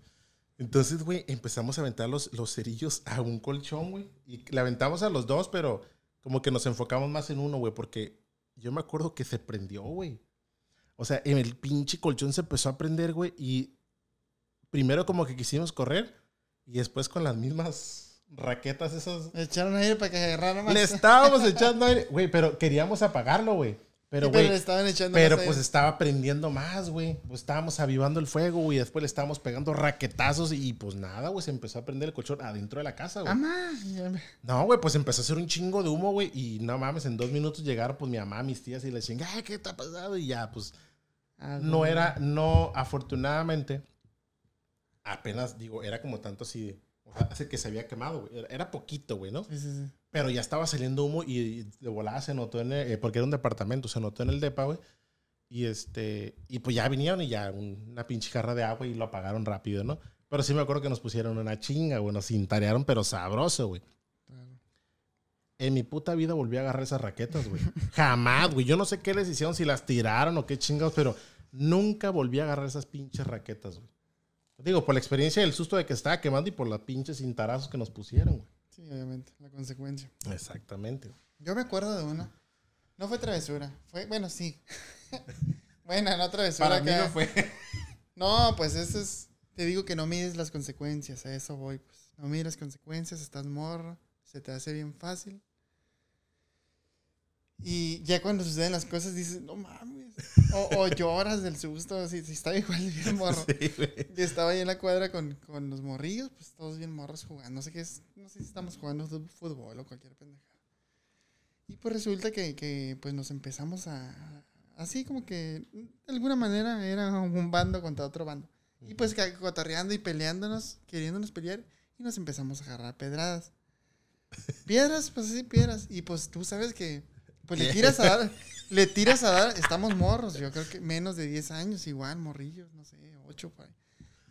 Entonces, güey, empezamos a aventar los, los cerillos a un colchón, güey. Y le aventamos a los dos, pero como que nos enfocamos más en uno, güey, porque yo me acuerdo que se prendió, güey. O sea, en el pinche colchón se empezó a prender, güey, y primero como que quisimos correr y después con las mismas raquetas esas Echaron aire para que agarrara más. le estábamos echando aire, güey, pero queríamos apagarlo, güey. Pero, Sí, pero güey, echando pero más pues estaba prendiendo más, güey. Pues estábamos avivando el fuego, güey. Después le estábamos pegando raquetazos y pues nada, güey. Se empezó a prender el colchón adentro de la casa, güey. Me- No, güey, pues empezó a hacer un chingo de humo, güey. Y no mames, en dos minutos llegaron pues mi mamá, mis tías y les chinga, ay, ¿qué te ha pasado? Y ya, pues Ah, no era, no, afortunadamente, apenas, digo, era como tanto así, de- o sea, hace que se había quemado, güey. Era, era poquito, güey, ¿no? Sí, sí, sí. Pero ya estaba saliendo humo y de volada se notó en el, eh, porque era un departamento, se notó en el depa, güey. Y este, y pues ya vinieron y ya un- una pinche jarra de agua y lo apagaron rápido, ¿no? Pero sí me acuerdo que nos pusieron una chinga, güey, nos cintarearon, pero sabroso, güey. Claro. En mi puta vida volví a agarrar esas raquetas, güey. Jamás, güey. Yo no sé qué les hicieron, si las tiraron o qué chingados, pero nunca volví a agarrar esas pinches raquetas, güey. Digo, por la experiencia del susto de que estaba quemando y por las pinches cintarazos que nos pusieron, güey. Sí, obviamente, la consecuencia. Exactamente. Yo me acuerdo de una. No fue travesura. Fue, bueno, sí. bueno, no travesura. Para mí no fue. No, pues eso es. Te digo que no mides las consecuencias. A eso voy, pues. No mides las consecuencias, estás morro. Se te hace bien fácil. Y ya cuando suceden las cosas dices, no mames. O, o lloras del susto. Si, si está igual bien morro. Sí, estaba ahí en la cuadra con, con los morrillos, pues todos bien morros jugando. No sé qué es, no sé si estamos jugando fútbol o cualquier pendejada. Y pues resulta que, que, pues nos empezamos a. Así como que de alguna manera era un bando contra otro bando. Y pues cotorreando y peleándonos, queriéndonos pelear, y nos empezamos a agarrar pedradas. Piedras, pues sí, piedras. Y pues tú sabes que pues le tiras a dar, le tiras a dar, estamos morros, yo creo que menos de 10 años, igual, morrillos, no sé, 8 por ahí.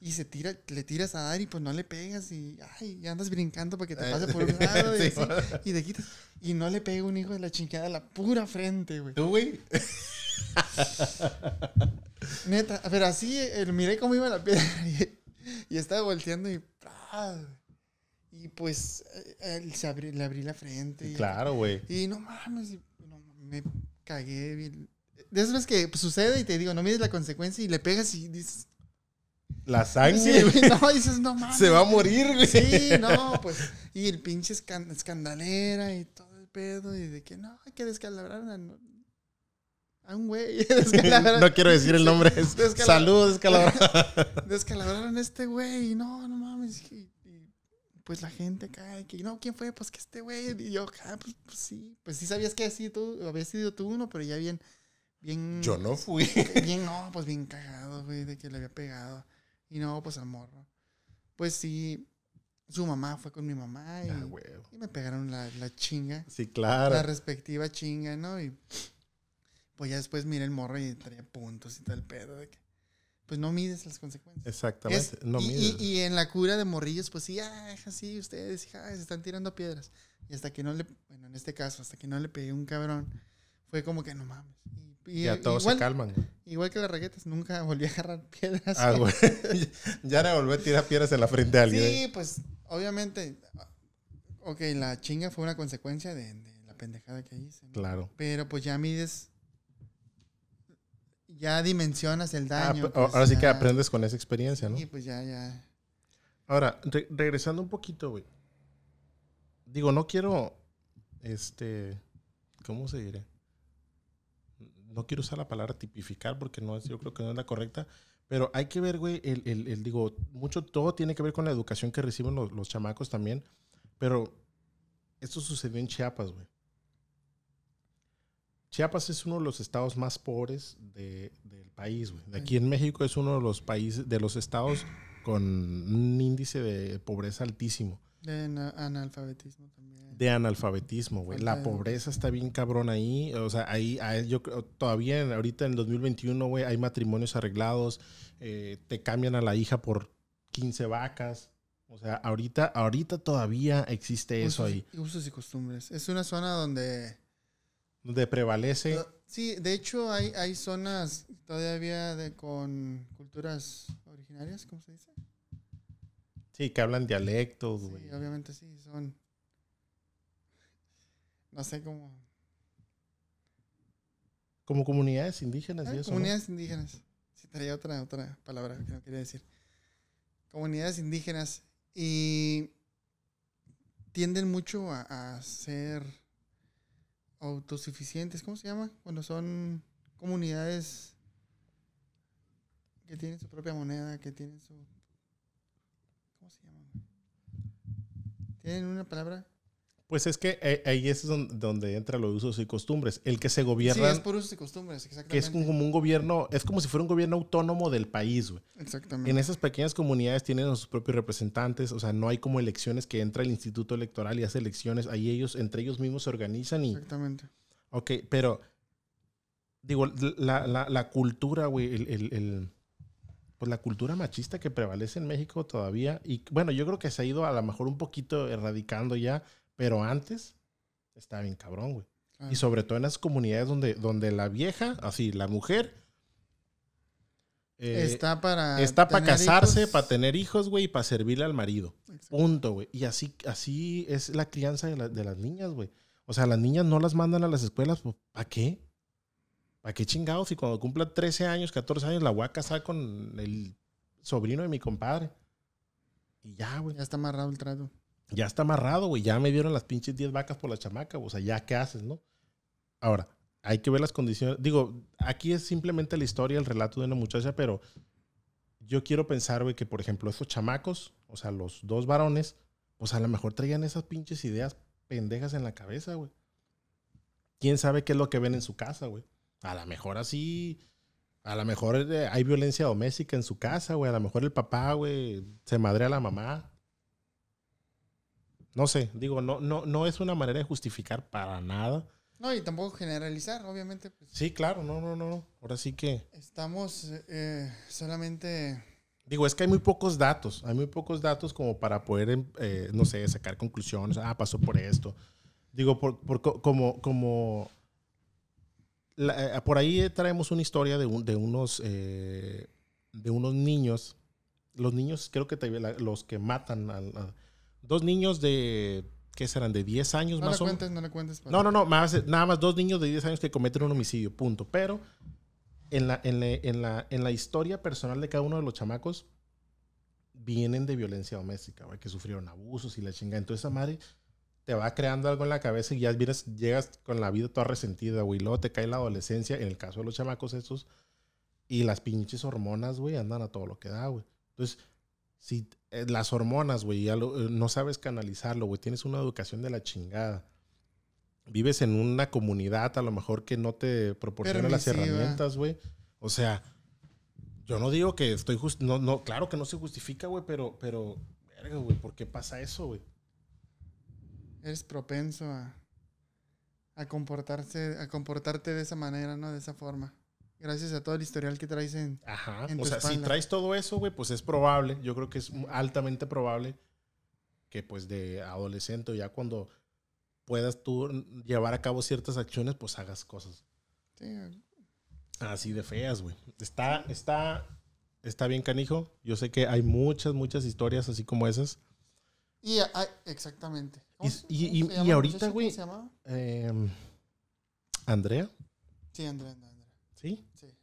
Y se tira, le tiras a dar y pues no le pegas y, ay, y andas brincando para que te pase por un lado y, Sí, así, y te quitas. Y no le pega un hijo de la chingada a la pura frente, güey. ¿Tú, güey? Neta, pero así, eh, miré cómo iba la piedra y, y estaba volteando y, ¡ah! y pues eh, eh, se abrí- le abrí la frente. Y, Claro, güey. Y no mames, y me cagué. bien. De esas veces que pues, sucede y te digo, no mides la consecuencia y le pegas y dices. La sangre, no, dices, no mames. Se va a morir, güey. Sí, no, pues. Y el pinche escan- escandalera y todo el pedo. Y de que no, hay que descalabrar a, un güey. Descalabrar- No quiero decir el nombre. Es Descalabra- Saludos, escalabra. descalabraron a este güey. No, no mames. Y, pues la gente de que no, ¿quién fue? Pues que este güey. Y yo, ah, pues, pues sí. Pues sí sabías que así tú, habías sido tú uno, pero ya bien. Bien. Yo no fui. Bien, no, pues bien cagado, güey, de que le había pegado. Y no, pues al morro. Pues sí, su mamá fue con mi mamá y, Ah, y me pegaron la, la chinga, Sí, la claro. respectiva chinga, ¿no? Y pues ya después miré el morro y traía puntos y todo el pedo de que, pues no mides las consecuencias. Exactamente. Es- no y, mides. y- y en la cura de morrillos, pues sí, ah, sí, ustedes, hija, se están tirando piedras. Y hasta que no le, bueno, en este caso, hasta que no le pegué un cabrón, fue como que no mames. Y, y- ya todos igual, se calman. igual que las raquetas, nunca volví a agarrar piedras. Ah, güey. ya no volví a tirar piedras en la frente de alguien. Sí, pues obviamente, ok, la chinga fue una consecuencia de, de la pendejada que hice. ¿no? Claro. Pero pues ya mides, ya dimensionas el Ah, daño. pues, ahora sí que aprendes con esa experiencia, ¿no? Sí, pues ya, ya. Ahora, re- regresando un poquito, güey. Digo, no quiero, este, ¿cómo se diré? No quiero usar la palabra tipificar porque no es, yo creo que no es la correcta, pero hay que ver, güey, el, el- el- digo, mucho, todo tiene que ver con la educación que reciben los, los chamacos también, pero esto sucedió en Chiapas, güey. Chiapas es uno de los estados más pobres de- del país, güey. De aquí en México es uno de los países, de los estados con un índice de pobreza altísimo. De ana- analfabetismo también. De analfabetismo, güey. La pobreza está bien cabrón ahí. O sea, ahí, ahí yo creo, todavía ahorita en el 2021, güey, hay matrimonios arreglados. eh, te cambian a la hija por 15 vacas. O sea, ahorita, ahorita todavía existe eso Usos- ahí. Usos y costumbres. Es una zona donde... Donde prevalece. Sí, de hecho hay, hay zonas todavía de, con culturas originarias, ¿cómo se dice? Sí, que hablan dialectos, Sí, obviamente sí, son... No sé cómo... Como comunidades indígenas y Ah, eso. ¿no? comunidades indígenas. Sí, traía otra, otra palabra que no quería decir. Comunidades indígenas. Y tienden mucho a, a ser. Autosuficientes, ¿cómo se llama? Cuando son comunidades que tienen su propia moneda, que tienen su... ¿Cómo se llama? ¿Tienen una palabra? Pues es que eh, ahí es donde, donde entra los usos y costumbres. El que se Sí, gobierna, es por usos y costumbres, que exactamente. es como un gobierno, es como si fuera un gobierno autónomo del país, güey. Exactamente. En esas pequeñas comunidades tienen a sus propios representantes, o sea, no hay como elecciones que entra el instituto electoral y hace elecciones, ahí ellos, entre ellos mismos se organizan y, Exactamente. ok, pero, digo, la, la, la cultura, güey, el, el- el- pues la cultura machista que prevalece en México todavía, y bueno, yo creo que se ha ido a lo mejor un poquito erradicando ya, pero antes estaba bien cabrón, güey. Claro. Y sobre todo en las comunidades donde, donde la vieja, así, la mujer... eh, está para... Está para casarse, hijos. para tener hijos, güey, y para servirle al marido. Exacto. Punto, güey. Y así, así es la crianza de, la- de las niñas, güey. O sea, las niñas no las mandan a las escuelas, pues, ¿para qué? ¿Para qué chingados? Y cuando cumpla 13 años, 14 años, la voy a casar con el sobrino de mi compadre. Y ya, güey. Ya está amarrado el trato. Ya está amarrado, güey. Ya me dieron las pinches 10 vacas por la chamaca. O sea, ya, ¿qué haces, no? Ahora, hay que ver las condiciones. Digo, aquí es simplemente la historia, el relato de una muchacha, pero yo quiero pensar, güey, que por ejemplo, estos chamacos, o sea, los dos varones, pues a lo mejor traían esas pinches ideas pendejas en la cabeza, güey. ¿Quién sabe qué es lo que ven en su casa, güey? A lo mejor así, a lo mejor eh, hay violencia doméstica en su casa, güey. A lo mejor el papá, güey, se madre a la mamá. No sé, digo, no, no, no es una manera de justificar para nada. No, y tampoco generalizar, obviamente. Pues, Sí, claro, no, no, no. Ahora sí que. estamos eh, solamente... Digo, es que hay muy pocos datos. Hay muy pocos datos como para poder, em, eh, no sé, sacar conclusiones. Ah, pasó por esto. Digo, por, por co- como, como la- eh, por ahí traemos una historia de, un- de unos, eh, de unos niños. Los niños, creo que te- la- los que matan a, a- dos niños de, ¿qué serán? De 10 años No le más o menos. cuentes, no le cuentes. para- No, no, no, más, nada más dos niños de 10 años que cometen un homicidio, punto. Pero en la, en, la, en, la, en la historia personal de cada uno de los chamacos vienen de violencia doméstica, güey, que sufrieron abusos y la chinga. Entonces esa madre te va creando algo en la cabeza y ya vienes, llegas con la vida toda resentida, güey. Luego te cae la adolescencia, en el caso de los chamacos estos, y las pinches hormonas, güey, andan a todo lo que da, güey. Entonces, si eh, las hormonas, güey, ya lo- eh, no sabes canalizarlo, güey, tienes una educación de la chingada. Vives en una comunidad a lo mejor que no te proporciona las herramientas, güey. O sea, yo no digo que estoy just no, no, claro que no se justifica, güey, pero, pero, verga, güey, ¿por qué pasa eso, güey? Eres propenso a, a comportarse, a comportarte de esa manera, ¿no? De esa forma. Gracias a todo el historial que traes en... Ajá. En O sea, si traes todo eso, güey, pues es probable, yo creo que es altamente probable que pues de adolescente ya cuando puedas tú llevar a cabo ciertas acciones, pues hagas cosas Sí, así de feas, güey. Está, está, está bien canijo. Yo sé que hay muchas, muchas historias así como esas. Y ah, exactamente. ¿Cómo Y- y- cómo y- y ahorita, güey- ¿Cómo se llamaba? Eh, Andrea, Sí, Andrea, Andrea. ¿Sí? Sí.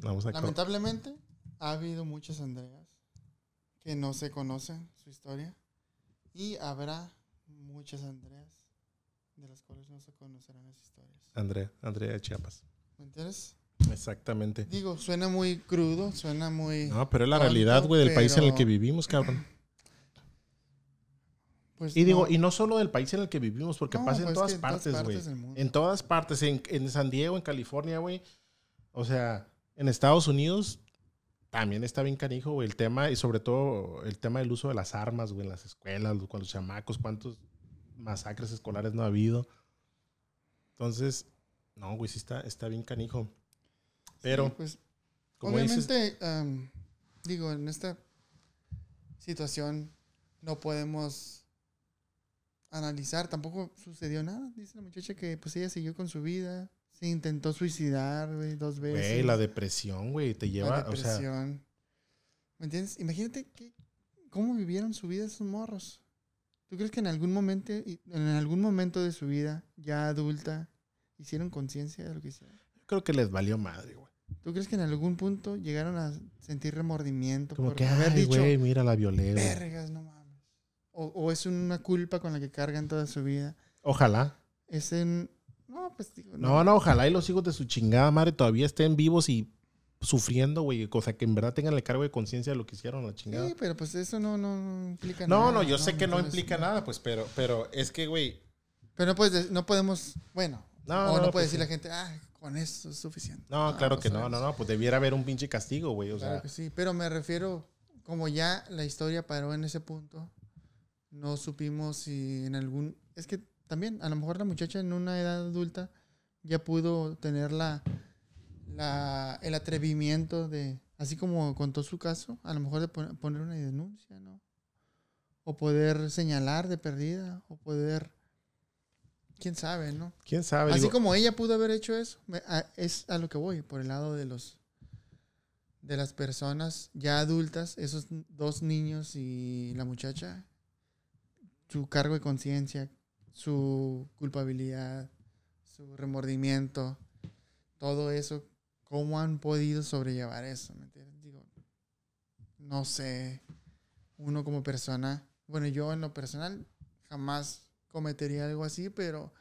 Vamos a... Lamentablemente, ha habido muchas Andreas que no se conocen su historia. Y habrá muchas Andreas de las cuales no se conocerán las historias. Andrea, Andrea de Chiapas. ¿Me entiendes? Exactamente. Digo, suena muy crudo, suena muy... No, pero es la Tonto, realidad, güey, del país en el que vivimos, cabrón. Pues, Y digo, no- y no solo del país en el que vivimos, porque no, pasa en pues, todas partes, güey. En todas partes, en, en San Diego, en California, güey. O sea, en Estados Unidos también está bien canijo, güey. El tema, y sobre todo el tema del uso de las armas, güey, en las escuelas, con los chamacos, cuántos masacres escolares no ha habido. Entonces, no, güey, sí está, está bien canijo. Pero, Sí, pues, como dices, obviamente, am, digo, en esta situación no podemos analizar, tampoco sucedió nada. Dice la muchacha que pues ella siguió con su vida, se intentó suicidar, güey, dos veces. güey, la depresión, güey, te La lleva, o sea, depresión. ¿Me entiendes? Imagínate que, cómo vivieron su vida esos morros. ¿Tú crees que en algún momento, en algún momento de su vida, ya adulta, hicieron conciencia de lo que hicieron? creo que les valió madre, güey. ¿Tú crees que en algún punto llegaron a sentir remordimiento Como por que, haber ay, dicho, güey, mira la violé, vergas, no mames? O, o es una culpa con la que cargan toda su vida. Ojalá. es en... No, pues digo, No, no, ojalá y los hijos de su chingada madre todavía estén vivos y sufriendo, güey. O sea, que en verdad tengan el cargo de conciencia de lo que hicieron, la chingada. Sí, pero pues eso no, no, no implica nada. No, no, yo sé que no implica nada, pues, pero, pero es que, güey. Pero no, puedes, no podemos, bueno, No, o no, no, pues puede decir sí. la gente, ah, con eso es suficiente. No, claro pues, que no, no, no, pues debiera haber un pinche castigo, güey. O Claro sea, que sí, pero me refiero, como ya la historia paró en ese punto, no supimos si en algún... Es que también, a lo mejor la muchacha en una edad adulta ya pudo tener la, la, el atrevimiento de, así como contó su caso, a lo mejor de pon- poner una denuncia, ¿no? O poder señalar de perdida, o poder... ¿Quién sabe, no? quién sabe. Así Digo, como ella pudo haber hecho eso, me- a- es a lo que voy, por el lado de los de las personas ya adultas, esos dos niños y la muchacha, su cargo de conciencia, su culpabilidad, su remordimiento, todo eso, cómo han podido sobrellevar eso, ¿me entiendes? Digo, no sé, uno como persona, bueno, yo en lo personal jamás cometería algo así, pero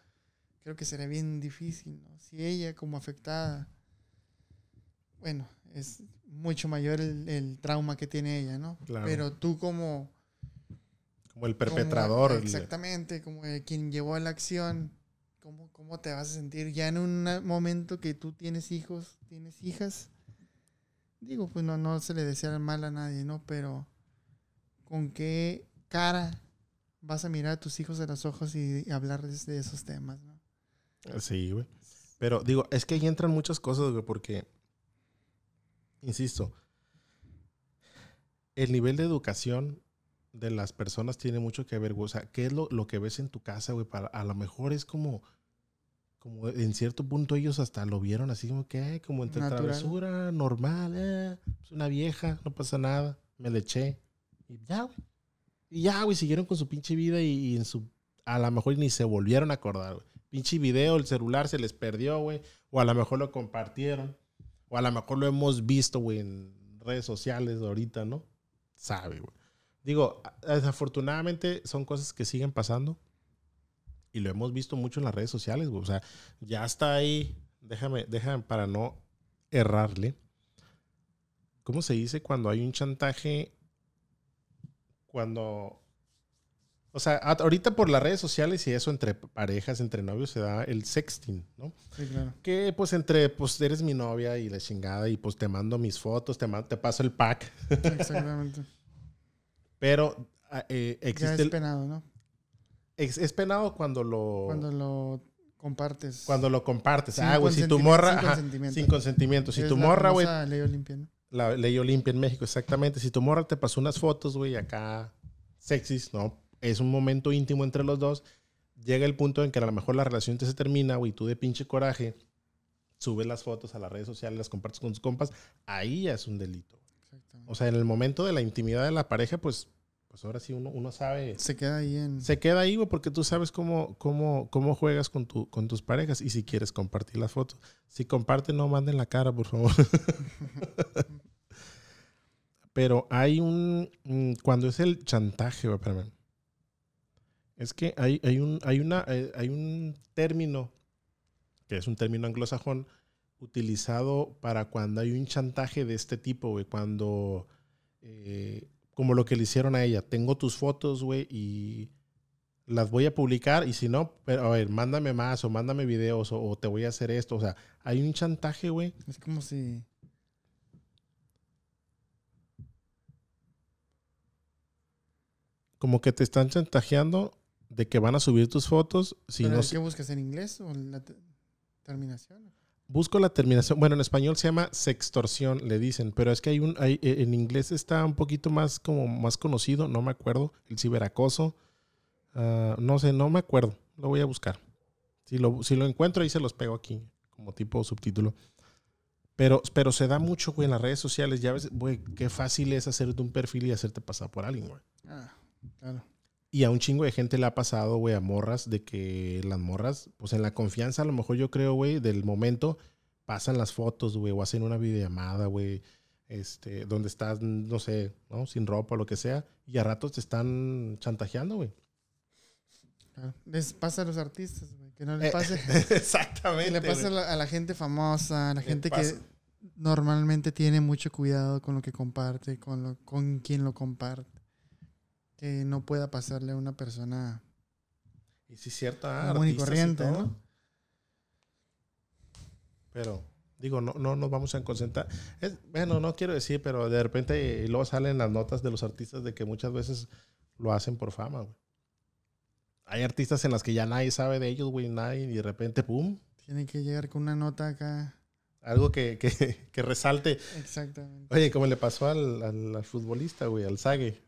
creo que sería bien difícil, ¿no? Si ella como afectada, bueno, es mucho mayor el, el trauma que tiene ella, ¿no? Claro. Pero tú como... como el perpetrador. exactamente, como el quien llevó a la acción, ¿cómo, ¿cómo te vas a sentir ya en un momento que tú tienes hijos, tienes hijas? Digo, pues no, no se le desea mal a nadie, ¿no? Pero ¿con qué cara vas a mirar a tus hijos a los ojos y hablarles de esos temas, ¿no? Sí, güey. Pero digo, es que ahí entran muchas cosas, güey, porque, insisto, el nivel de educación de las personas tiene mucho que ver, güey. O sea, ¿qué es lo, lo que ves en tu casa, güey? Para, a lo mejor es como, como en cierto punto ellos hasta lo vieron así como que, como entre Natural. travesura, normal, eh, es una vieja, no pasa nada, me le eché. Y ya, güey. Y ya, güey, siguieron con su pinche vida y, y en su, a lo mejor ni se volvieron a acordar, güey. Pinche video, el celular se les perdió, güey. O a lo mejor lo compartieron. O a lo mejor lo hemos visto, güey, en redes sociales ahorita, ¿no? Sabe, güey. Digo, desafortunadamente son cosas que siguen pasando. Y lo hemos visto mucho en las redes sociales, güey. O sea, ya está ahí. Déjame, déjame para no errarle. ¿Cómo se dice cuando hay un chantaje? Cuando o sea, ahorita por las redes sociales y eso entre parejas, entre novios, se da el sexting, ¿no? Sí, claro. Que pues entre, pues eres mi novia y la chingada y pues te mando mis fotos, te, ma- te paso el pack. Exactamente. Pero ah, eh, ya existe es penado, ¿no? es, es penado cuando lo, Cuando cuando, lo compartes. lo compartes. Sin ah, güey, si tu morra... sin ajá, consentimiento. sin consentimiento. Si tu morra, güey, famosa ley Olimpia, ¿no? la ley Olimpia en México, exactamente. Si tu morra te pasó unas fotos, güey, acá sexys, ¿no? Es un momento íntimo entre los dos. Llega el punto en que a lo mejor la relación te se termina, güey, tú de pinche coraje subes las fotos a las redes sociales, las compartes con tus compas, ahí ya es un delito. Exactamente. O sea, en el momento de la intimidad de la pareja, pues, pues ahora sí uno, uno sabe. Se queda ahí en. Se queda ahí, güey, porque tú sabes cómo, cómo, cómo juegas con, tu, con tus parejas y si quieres compartir las fotos. Si comparten, no manden la cara, por favor. Pero hay un. mm, Cuando es el chantaje, güey, espérame. Es que hay, hay, un, hay, una, eh, hay un término, que es un término anglosajón, utilizado para cuando hay un chantaje de este tipo, güey. Cuando. eh, como lo que le hicieron a ella. Tengo tus fotos, güey, y las voy a publicar. Y si no, pero a ver, mándame más o mándame videos o, o te voy a hacer esto. O sea, hay un chantaje, güey. Es como si. Como que te están chantajeando de que van a subir tus fotos. Si ¿Pero no, ¿Qué buscas en inglés o la te- terminación? Busco la terminación. Bueno, en español se llama sextorsión, le dicen, pero es que hay un, hay, eh, en inglés está un poquito más como más conocido, no me acuerdo, el ciberacoso. Ah, no sé, no me acuerdo, lo voy a buscar. Si lo, si lo encuentro ahí se los pego aquí, como tipo subtítulo. Pero, pero se da mucho, güey, en las redes sociales. Ya ves, güey, qué fácil es hacerte un perfil y hacerte pasar por alguien, güey. Ah, claro. Y a un chingo de gente le ha pasado, güey, a morras, de que las morras, pues en la confianza, a lo mejor yo creo, güey, del momento, pasan las fotos, güey, o hacen una videollamada, güey, este, donde estás, no sé, ¿no? Sin ropa o lo que sea, y a ratos te están chantajeando, güey. Claro. Les pasa a los artistas, güey. Que no les Eh, pase. Exactamente. que le pasa a la, a la gente famosa, a la gente que normalmente tiene mucho cuidado con lo que comparte, con, lo, con quien lo comparte. Que no pueda pasarle a una persona Y cierto. ah, común y corriente, todo. ¿no? Pero, digo, no, no nos vamos a concentrar. Es- bueno, no quiero decir, pero de repente luego salen las notas de los artistas de que muchas veces lo hacen por fama, güey. Hay artistas en las que ya nadie sabe de ellos, güey, nadie, y de repente, pum, Tiene que llegar con una nota acá. algo que, que, que resalte. Exactamente. Oye, como le pasó al, al- al futbolista, güey, al Zague.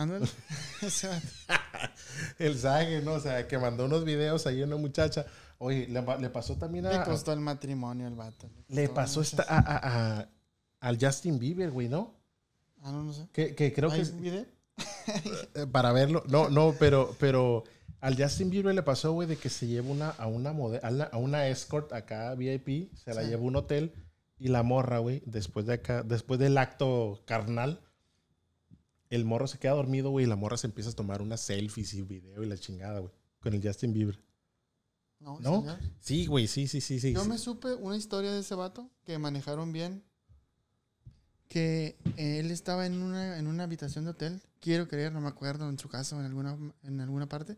Ándale. El Zague, ¿no? O sea, que mandó unos videos ahí a una muchacha. Oye, le, pa- le pasó también a... Le costó el matrimonio al vato. Le pasó esta, a, a- al Justin Bieber, güey, ¿no? Ah, no, no sé. Que, que creo que... Eh, para verlo. No, no, pero, pero al Justin Bieber le pasó, güey, de que se lleva una, a una a una escort acá, VIP, se la Sí. lleva a un hotel y la morra, güey, después de acá, después del acto carnal, el morro se queda dormido, güey, y la morra se empieza a tomar unas selfies y video y la chingada, güey, con el Justin Bieber. No, ¿No? señor. Sí, güey, sí, sí, sí, sí. Yo sí. me supe una historia de ese vato que manejaron bien. Que él estaba en una, en una habitación de hotel, quiero creer, no me acuerdo, en su casa o en alguna, en alguna parte,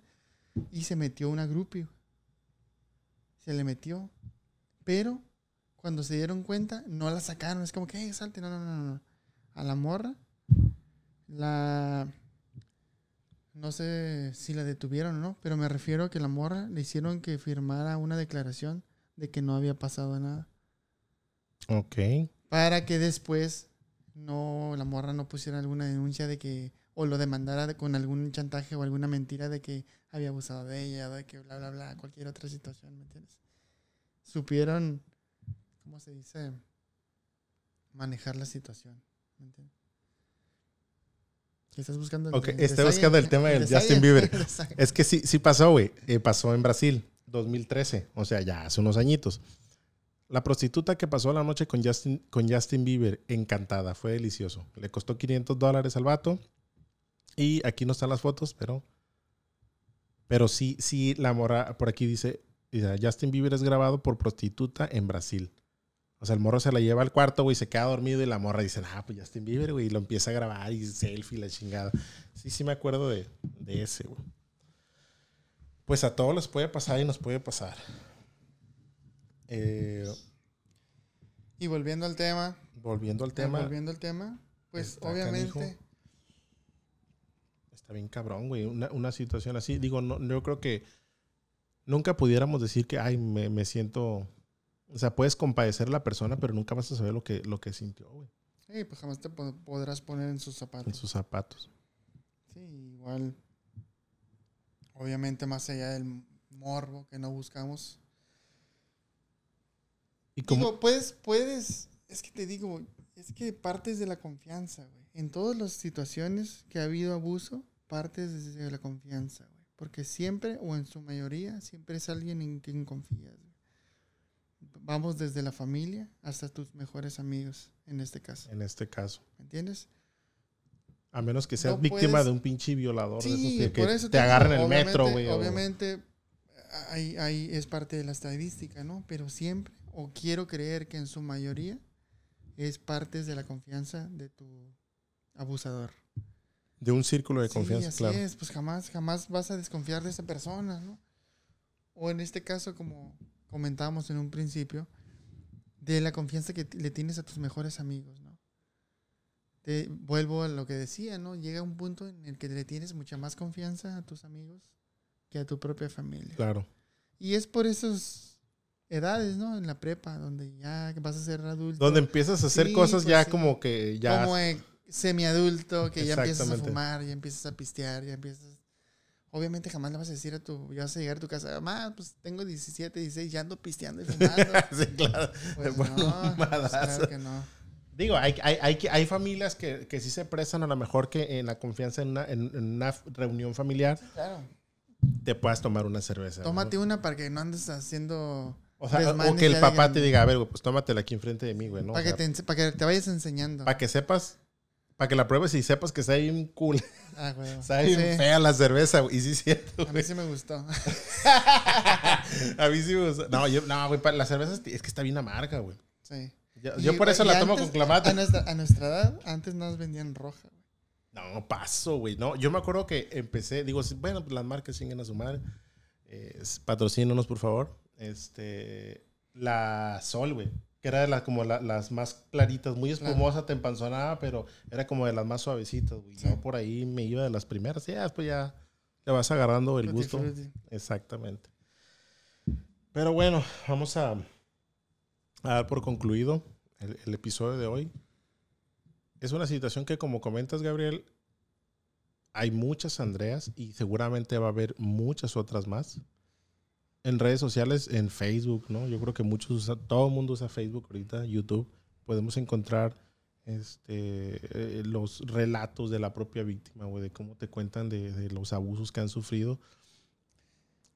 y se metió una groupie. Se le metió. Pero cuando se dieron cuenta, no la sacaron. Es como que, "Ey, salte, no, no, no, no. A la morra, la. No sé si la detuvieron o no, pero me refiero a que la morra le hicieron que firmara una declaración de que no había pasado nada. Ok. Para que después no la morra no pusiera alguna denuncia de que o lo demandara de- con algún chantaje o alguna mentira de que había abusado de ella, de que bla bla bla, cualquier otra situación, ¿me entiendes? Supieron ¿cómo se dice? manejar la situación, ¿me entiendes? ¿Qué estás buscando? El- Ok, el estoy detalle? buscando el tema del? Justin Bieber. Es que sí, sí pasó, güey. Eh, pasó en Brasil, 2013. O sea, ya hace unos añitos. La prostituta que pasó la noche con Justin, con Justin Bieber, encantada. Fue delicioso. Le costó 500 dólares al vato. Y aquí no están las fotos, pero... Pero sí, sí, la morra... Por aquí dice, Justin Bieber es grabado por prostituta en Brasil. O sea, el morro se la lleva al cuarto, güey, se queda dormido y la morra dice, ah, pues Justin Bieber, güey, y lo empieza a grabar y selfie, la chingada. Sí, sí me acuerdo de, de ese, güey. Pues a todos les puede pasar y nos puede pasar. Eh, Y volviendo al tema, volviendo al tema, volviendo al tema, pues Está obviamente canijo. está bien cabrón, güey. Una, una situación así. Digo, no, yo creo que nunca pudiéramos decir que, ay, me, me siento... O sea, puedes compadecer a la persona, pero nunca vas a saber lo que, lo que sintió, güey, Sí, pues jamás te po- podrás poner en sus en zapatos. sus zapatos. Sí, igual. Obviamente, más allá del morbo que no buscamos. Y como... Digo, puedes, puedes. Es que te digo, es que partes de la confianza, güey. En todas las situaciones que ha habido abuso, partes desde la confianza, güey. Porque siempre, o en su mayoría, siempre es alguien en quien confías. güey. Vamos desde la familia hasta tus mejores amigos, en este caso. en este caso. ¿Me entiendes? A menos que seas No víctima puedes- de un pinche violador. de esos Sí, que, que por eso te digo, agarran en el obviamente- metro, güey. o- Obviamente, ahí, ahí es parte de la estadística, ¿no? Pero siempre, o quiero creer que en su mayoría, es parte de la confianza de tu abusador. De un círculo de Sí, confianza, así claro. es, pues jamás, jamás vas a desconfiar de esa persona, ¿no? O en este caso, como comentábamos en un principio, de la confianza que le tienes a tus mejores amigos, ¿no? Te, vuelvo a lo que decía, ¿no? Llega un punto en el que le tienes mucha más confianza a tus amigos que a tu propia familia. Claro. Y es por esas edades, ¿no? En la prepa, donde ya vas a ser adulto. Donde empiezas a hacer Sí, cosas pues ya sí. como que ya... Como eh, semiadulto, que ya empiezas a fumar, ya empiezas a pistear, ya empiezas... Obviamente jamás le vas a decir a tu... Ya vas a llegar a tu casa, mamá, pues tengo 17, 16, ya ando pisteando y fumando. sí, claro. Pues Bueno, no, pues claro que no. Digo, hay, hay, hay, que- hay familias que, que sí se prestan a lo mejor que en la confianza en una, en, en una reunión familiar Claro. te puedas tomar una cerveza. ¿no? Tómate una para que no andes haciendo... O sea, o que el papá digan- te diga, a ver, pues tómatela aquí enfrente de mí, güey, ¿no? O para, que sea, te, ense- para que te vayas enseñando. para que sepas Para que la pruebes y sepas que está un cool. Ah, güey. Está bien Sí. fea la cerveza, güey. Y sí, es cierto, A mí sí me gustó. A mí sí me gusta. No, yo, no, güey, la cerveza es que está bien amarga, güey. Sí. Yo, Y, por eso la tomo con clamato. A nuestra, a nuestra edad, antes nos vendían roja. güey. No, paso, güey. No, yo me acuerdo que empecé, digo, bueno, pues las marcas siguen a su madre. Eh, patrocínanos, por favor. Este, la Sol, güey. Que era de las como la- las más claritas, muy Claro. espumosa, te empanzonaba, pero era como de las más suavecitas, güey. Sí. Yo por ahí me iba de las primeras. Y ya después ya le vas agarrando el gusto. frutti. Exactamente. Pero bueno, vamos a, a dar por concluido el, el episodio de hoy. Es una situación que, como comentas, Gabriel, hay muchas Andreas y seguramente va a haber muchas otras más. En redes sociales, en Facebook, ¿no? Yo creo que muchos usan, todo el mundo usa Facebook ahorita, YouTube. Podemos encontrar este, eh, los relatos de la propia víctima, güey, de cómo te cuentan de, de los abusos que han sufrido.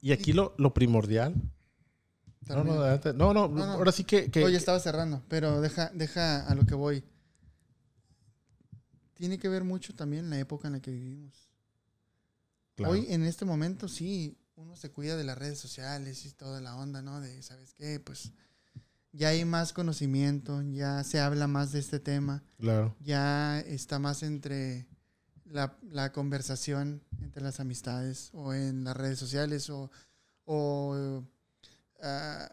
Y aquí lo, lo primordial. No, no, adelante. no, no, No, no. ahora sí que. que- Oye, estaba cerrando, pero deja, deja a lo que voy. Tiene que ver mucho también la época en la que vivimos. claro, Hoy, en este momento, sí, uno se cuida de las redes sociales y toda la onda, ¿no? De, ¿sabes qué? Pues ya hay más conocimiento, ya se habla más de este tema, claro. ya está más entre la, la conversación entre las amistades o en las redes sociales o, o ah,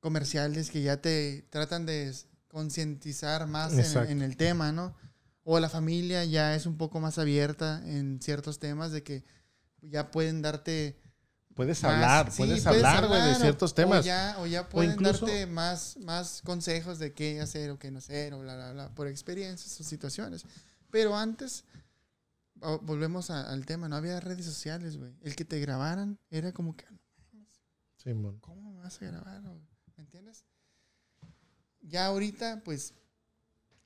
comerciales que ya te tratan de concientizar más en el tema, ¿no? O la familia ya es un poco más abierta en ciertos temas de que ya pueden darte Puedes más- hablar, sí, puedes hablar, güey, de o- ciertos temas. O ya, o ya pueden incluso- darte más, más consejos de qué hacer o qué no hacer, o bla, bla, bla, por experiencias o situaciones. Pero antes, vo- volvemos a- al tema, no había redes sociales, güey. El que te grabaran era como que, Simón. ¿cómo me vas a grabar? ¿Me entiendes? Ya ahorita, pues,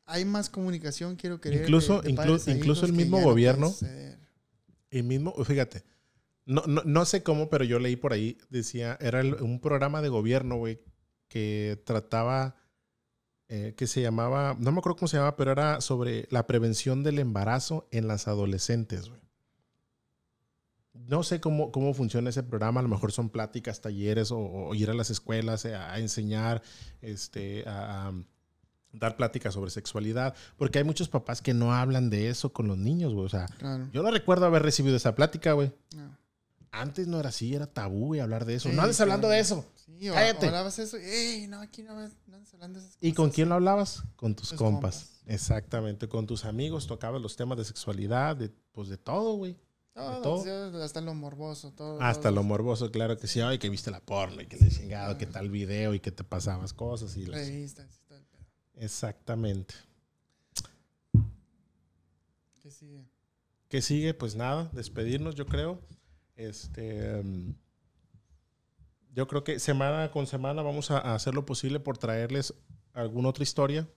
hay más comunicación, quiero creer. Incluso- de- de inclu- padres a incluso el mismo no gobierno. Y mismo, fíjate, no, no, no sé cómo, pero yo leí por ahí, decía, era el- un programa de gobierno, güey, que trataba, eh, que se llamaba, no me acuerdo cómo se llamaba, pero era sobre la prevención del embarazo en las adolescentes, güey. No sé cómo, cómo funciona ese programa, a lo mejor son pláticas, talleres o, o ir a las escuelas eh, a, enseñar, este, a, a dar pláticas sobre sexualidad, porque hay muchos papás que no hablan de eso con los niños, güey, o sea, Claro. yo no recuerdo haber recibido esa plática, güey. No. Antes no era así, era tabú, güey, hablar de eso. Sí, no andes hablando de eso. Sí, o, Cállate. o hablabas eso, ey, no, aquí no, no andas hablando de esas ¿Y con cosas". quién lo hablabas? Con tus Tus compas. compas. Exactamente, con tus amigos tocabas los temas de sexualidad, de, pues de todo, güey. Todo, todo. sí, hasta lo morboso, todo. Hasta todo. lo morboso, claro que sí. Ay, que viste la porno y que le chingado, que tal video y que te pasabas cosas. y las- Revistas y. Exactamente. ¿Qué sigue? ¿Qué sigue? Pues nada, despedirnos, yo creo. Este. mm, yo creo que semana con semana vamos a, hacer lo posible por traerles alguna otra historia.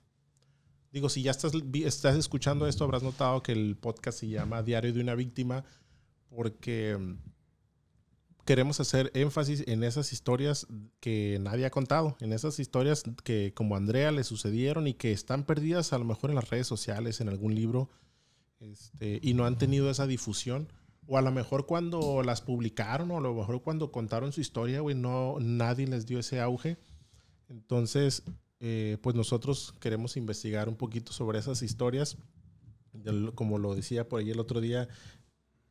Digo, si ya estás, escuchando esto, habrás notado que el podcast se llama Diario de una Víctima, porque mm, queremos hacer énfasis en esas historias que nadie ha contado, en esas historias que como Andrea le sucedieron y que están perdidas a lo mejor en las redes sociales, en algún libro, este, y no han tenido esa difusión. O a lo mejor cuando las publicaron, o a lo mejor cuando contaron su historia, güey, no, nadie les dio ese auge. Entonces, eh, pues nosotros queremos investigar un poquito sobre esas historias. Como lo decía por ahí el otro día,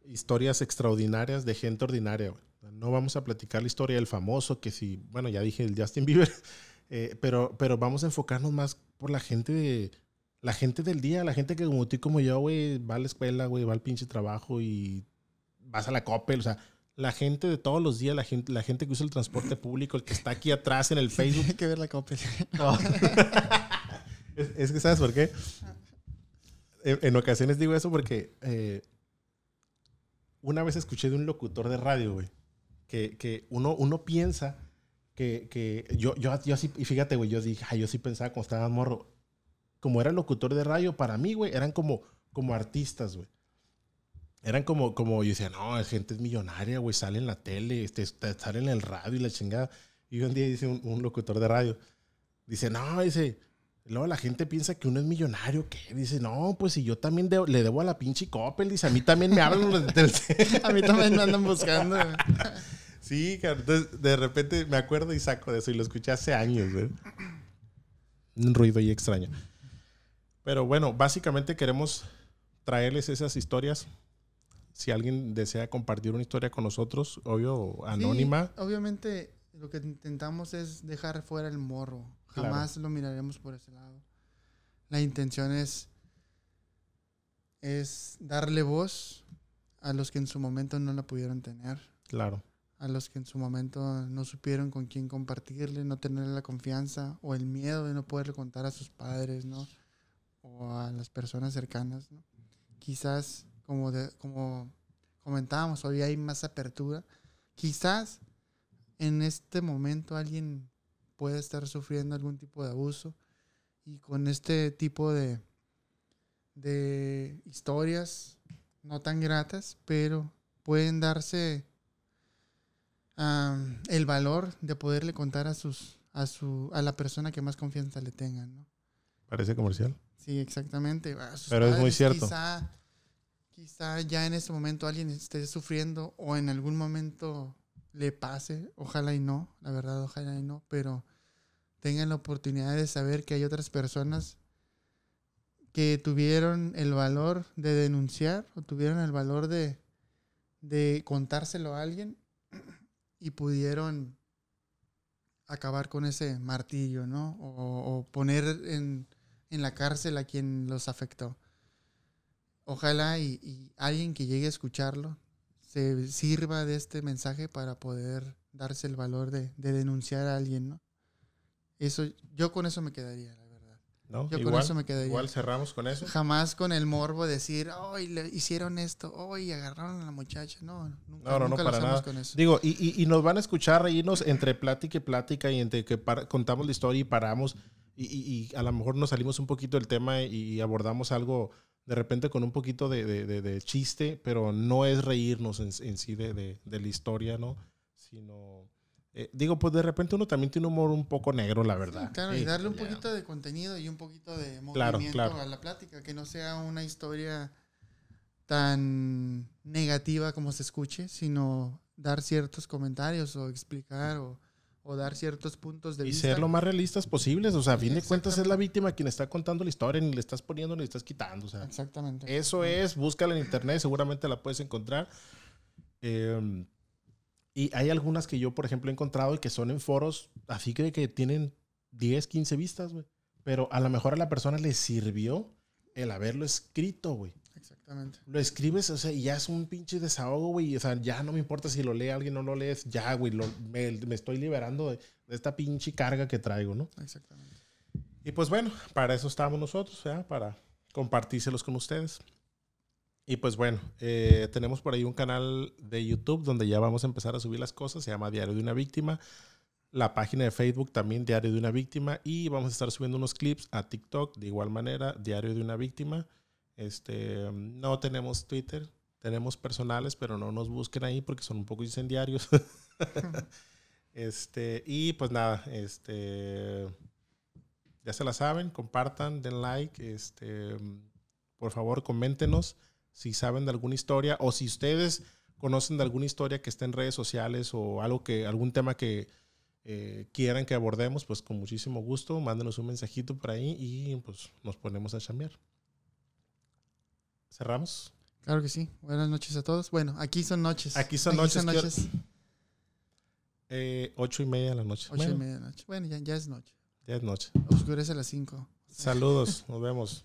historias extraordinarias de gente ordinaria. güey. No vamos a platicar la historia del famoso, que si, bueno, ya dije el Justin Bieber, eh, pero, pero vamos a enfocarnos más por la gente de, la gente del día, la gente que como tú como yo, güey, va a la escuela, güey, va al pinche trabajo y vas a la Coppel, o sea, la gente de todos los días, la gente, la gente que usa el transporte público, el que está aquí atrás en el Facebook. Tiene que ver la Coppel. No. es, es que, ¿sabes por qué? En, en ocasiones digo eso porque eh, una vez escuché de un locutor de radio, güey, que, que uno, uno piensa que, que yo, yo, yo así, y fíjate, güey, yo dije, ay, yo sí pensaba cuando estaba morro, como era locutor de radio, para mí, güey, eran como, como artistas, güey. Eran como, como, yo decía, no, la gente es millonaria, güey, sale en la tele, este, sale en el radio y la chingada. Y un día dice un, un locutor de radio, dice, no, dice, Luego la gente piensa que uno es millonario, que dice, no, pues si yo también debo- le debo a la pinche Coppel, dice, a mí también me hablan los de Telcel. A mí también me andan buscando. Sí, cabrón. Entonces, de repente me acuerdo y saco de eso y lo escuché hace años, güey. Un ruido ahí extraño. Pero bueno, básicamente queremos traerles esas historias. Si alguien desea compartir una historia con nosotros, obvio, anónima, Sí, obviamente lo que intentamos es dejar fuera el morro. Claro. Jamás lo miraremos por ese lado. La intención es, es darle voz a los que en su momento no la pudieron tener, claro. a los que en su momento no supieron con quién compartirle, no tener la confianza o el miedo de no poderle contar a sus padres, ¿no? O a las personas cercanas, ¿no? Quizás, como, de- como comentábamos, hoy hay más apertura. Quizás en este momento alguien puede estar sufriendo algún tipo de abuso y con este tipo de, de historias no tan gratas, pero pueden darse el valor de poderle contar a sus a su a la persona que más confianza le tengan, ¿no? Parece comercial. Sí, exactamente. Pero es muy cierto. Quizá, quizá ya en este momento alguien esté sufriendo o en algún momento le pase, ojalá y no, la verdad, ojalá y no, pero tengan la oportunidad de saber que hay otras personas que tuvieron el valor de denunciar o tuvieron el valor de, de contárselo a alguien y pudieron acabar con ese martillo, ¿no? O, o poner en, en la cárcel a quien los afectó. Ojalá y, y alguien que llegue a escucharlo se sirva de este mensaje para poder darse el valor de, de denunciar a alguien, ¿no? Eso, yo con eso me quedaría, la verdad. ¿no? Yo con igual, eso me quedaría. igual cerramos con eso. Jamás con el morbo de decir, hoy le hicieron esto, hoy agarraron a la muchacha. No, nunca, No, no, no, nunca para nada. con eso. Digo, y, y- y nos van a escuchar reírnos entre plática y plática y entre que contamos la historia y paramos y, y- y a lo mejor nos salimos un poquito del tema y, abordamos algo de repente con un poquito de, de- de- de chiste, pero no es reírnos en, en sí de, de- de la historia, ¿no? Sino, eh, digo, pues de repente uno también tiene un humor un poco negro, la verdad. Sí, claro, Sí, y darle un poquito de contenido y un poquito de Claro, movimiento claro. a la plática, que no sea una historia tan negativa como se escuche, sino dar ciertos comentarios o explicar o, o dar ciertos puntos de Y vista. ser lo más realistas posibles. O sea, a fin de cuentas es la víctima quien está contando la historia, ni le estás poniendo ni le estás quitando. O sea, Exactamente. Eso es, búscala en internet, seguramente la puedes encontrar. Eh, y hay algunas que yo, por ejemplo, he encontrado y que son en foros, así que, que tienen 10, 15 vistas, güey. Pero a lo mejor a la persona le sirvió el haberlo escrito, güey. Exactamente. Lo escribes, o sea, y ya es un pinche desahogo, güey. O sea, ya no me importa si lo lee alguien o no lo lees. Ya, güey, me, me estoy liberando de, de esta pinche carga que traigo, ¿no? Exactamente. Y pues bueno, para eso estamos nosotros, ¿verdad? Para compartírselos con ustedes. Y pues bueno, eh, tenemos por ahí un canal de YouTube donde ya vamos a empezar a subir las cosas. Se llama Diario de una Víctima. La página de Facebook también Diario de una Víctima. Y vamos a estar subiendo unos clips a TikTok de igual manera, Diario de una Víctima. Este, no tenemos Twitter, tenemos personales, pero no nos busquen ahí porque son un poco incendiarios. este, y pues nada, este ya se la saben, compartan, den like, este, por favor, coméntenos si saben de alguna historia o si ustedes conocen de alguna historia que esté en redes sociales o algo que, algún tema que eh, quieran que abordemos, pues con muchísimo gusto, mándenos un mensajito por ahí y pues nos ponemos a chambear. ¿Cerramos? Claro que sí. Buenas noches a todos. Bueno, aquí son noches. Aquí son noches, que- Eh, ocho y media de la noche. Ocho y media de noche. Bueno, ya, ya es noche. ya es noche. Oscurece a las cinco. Saludos, nos vemos.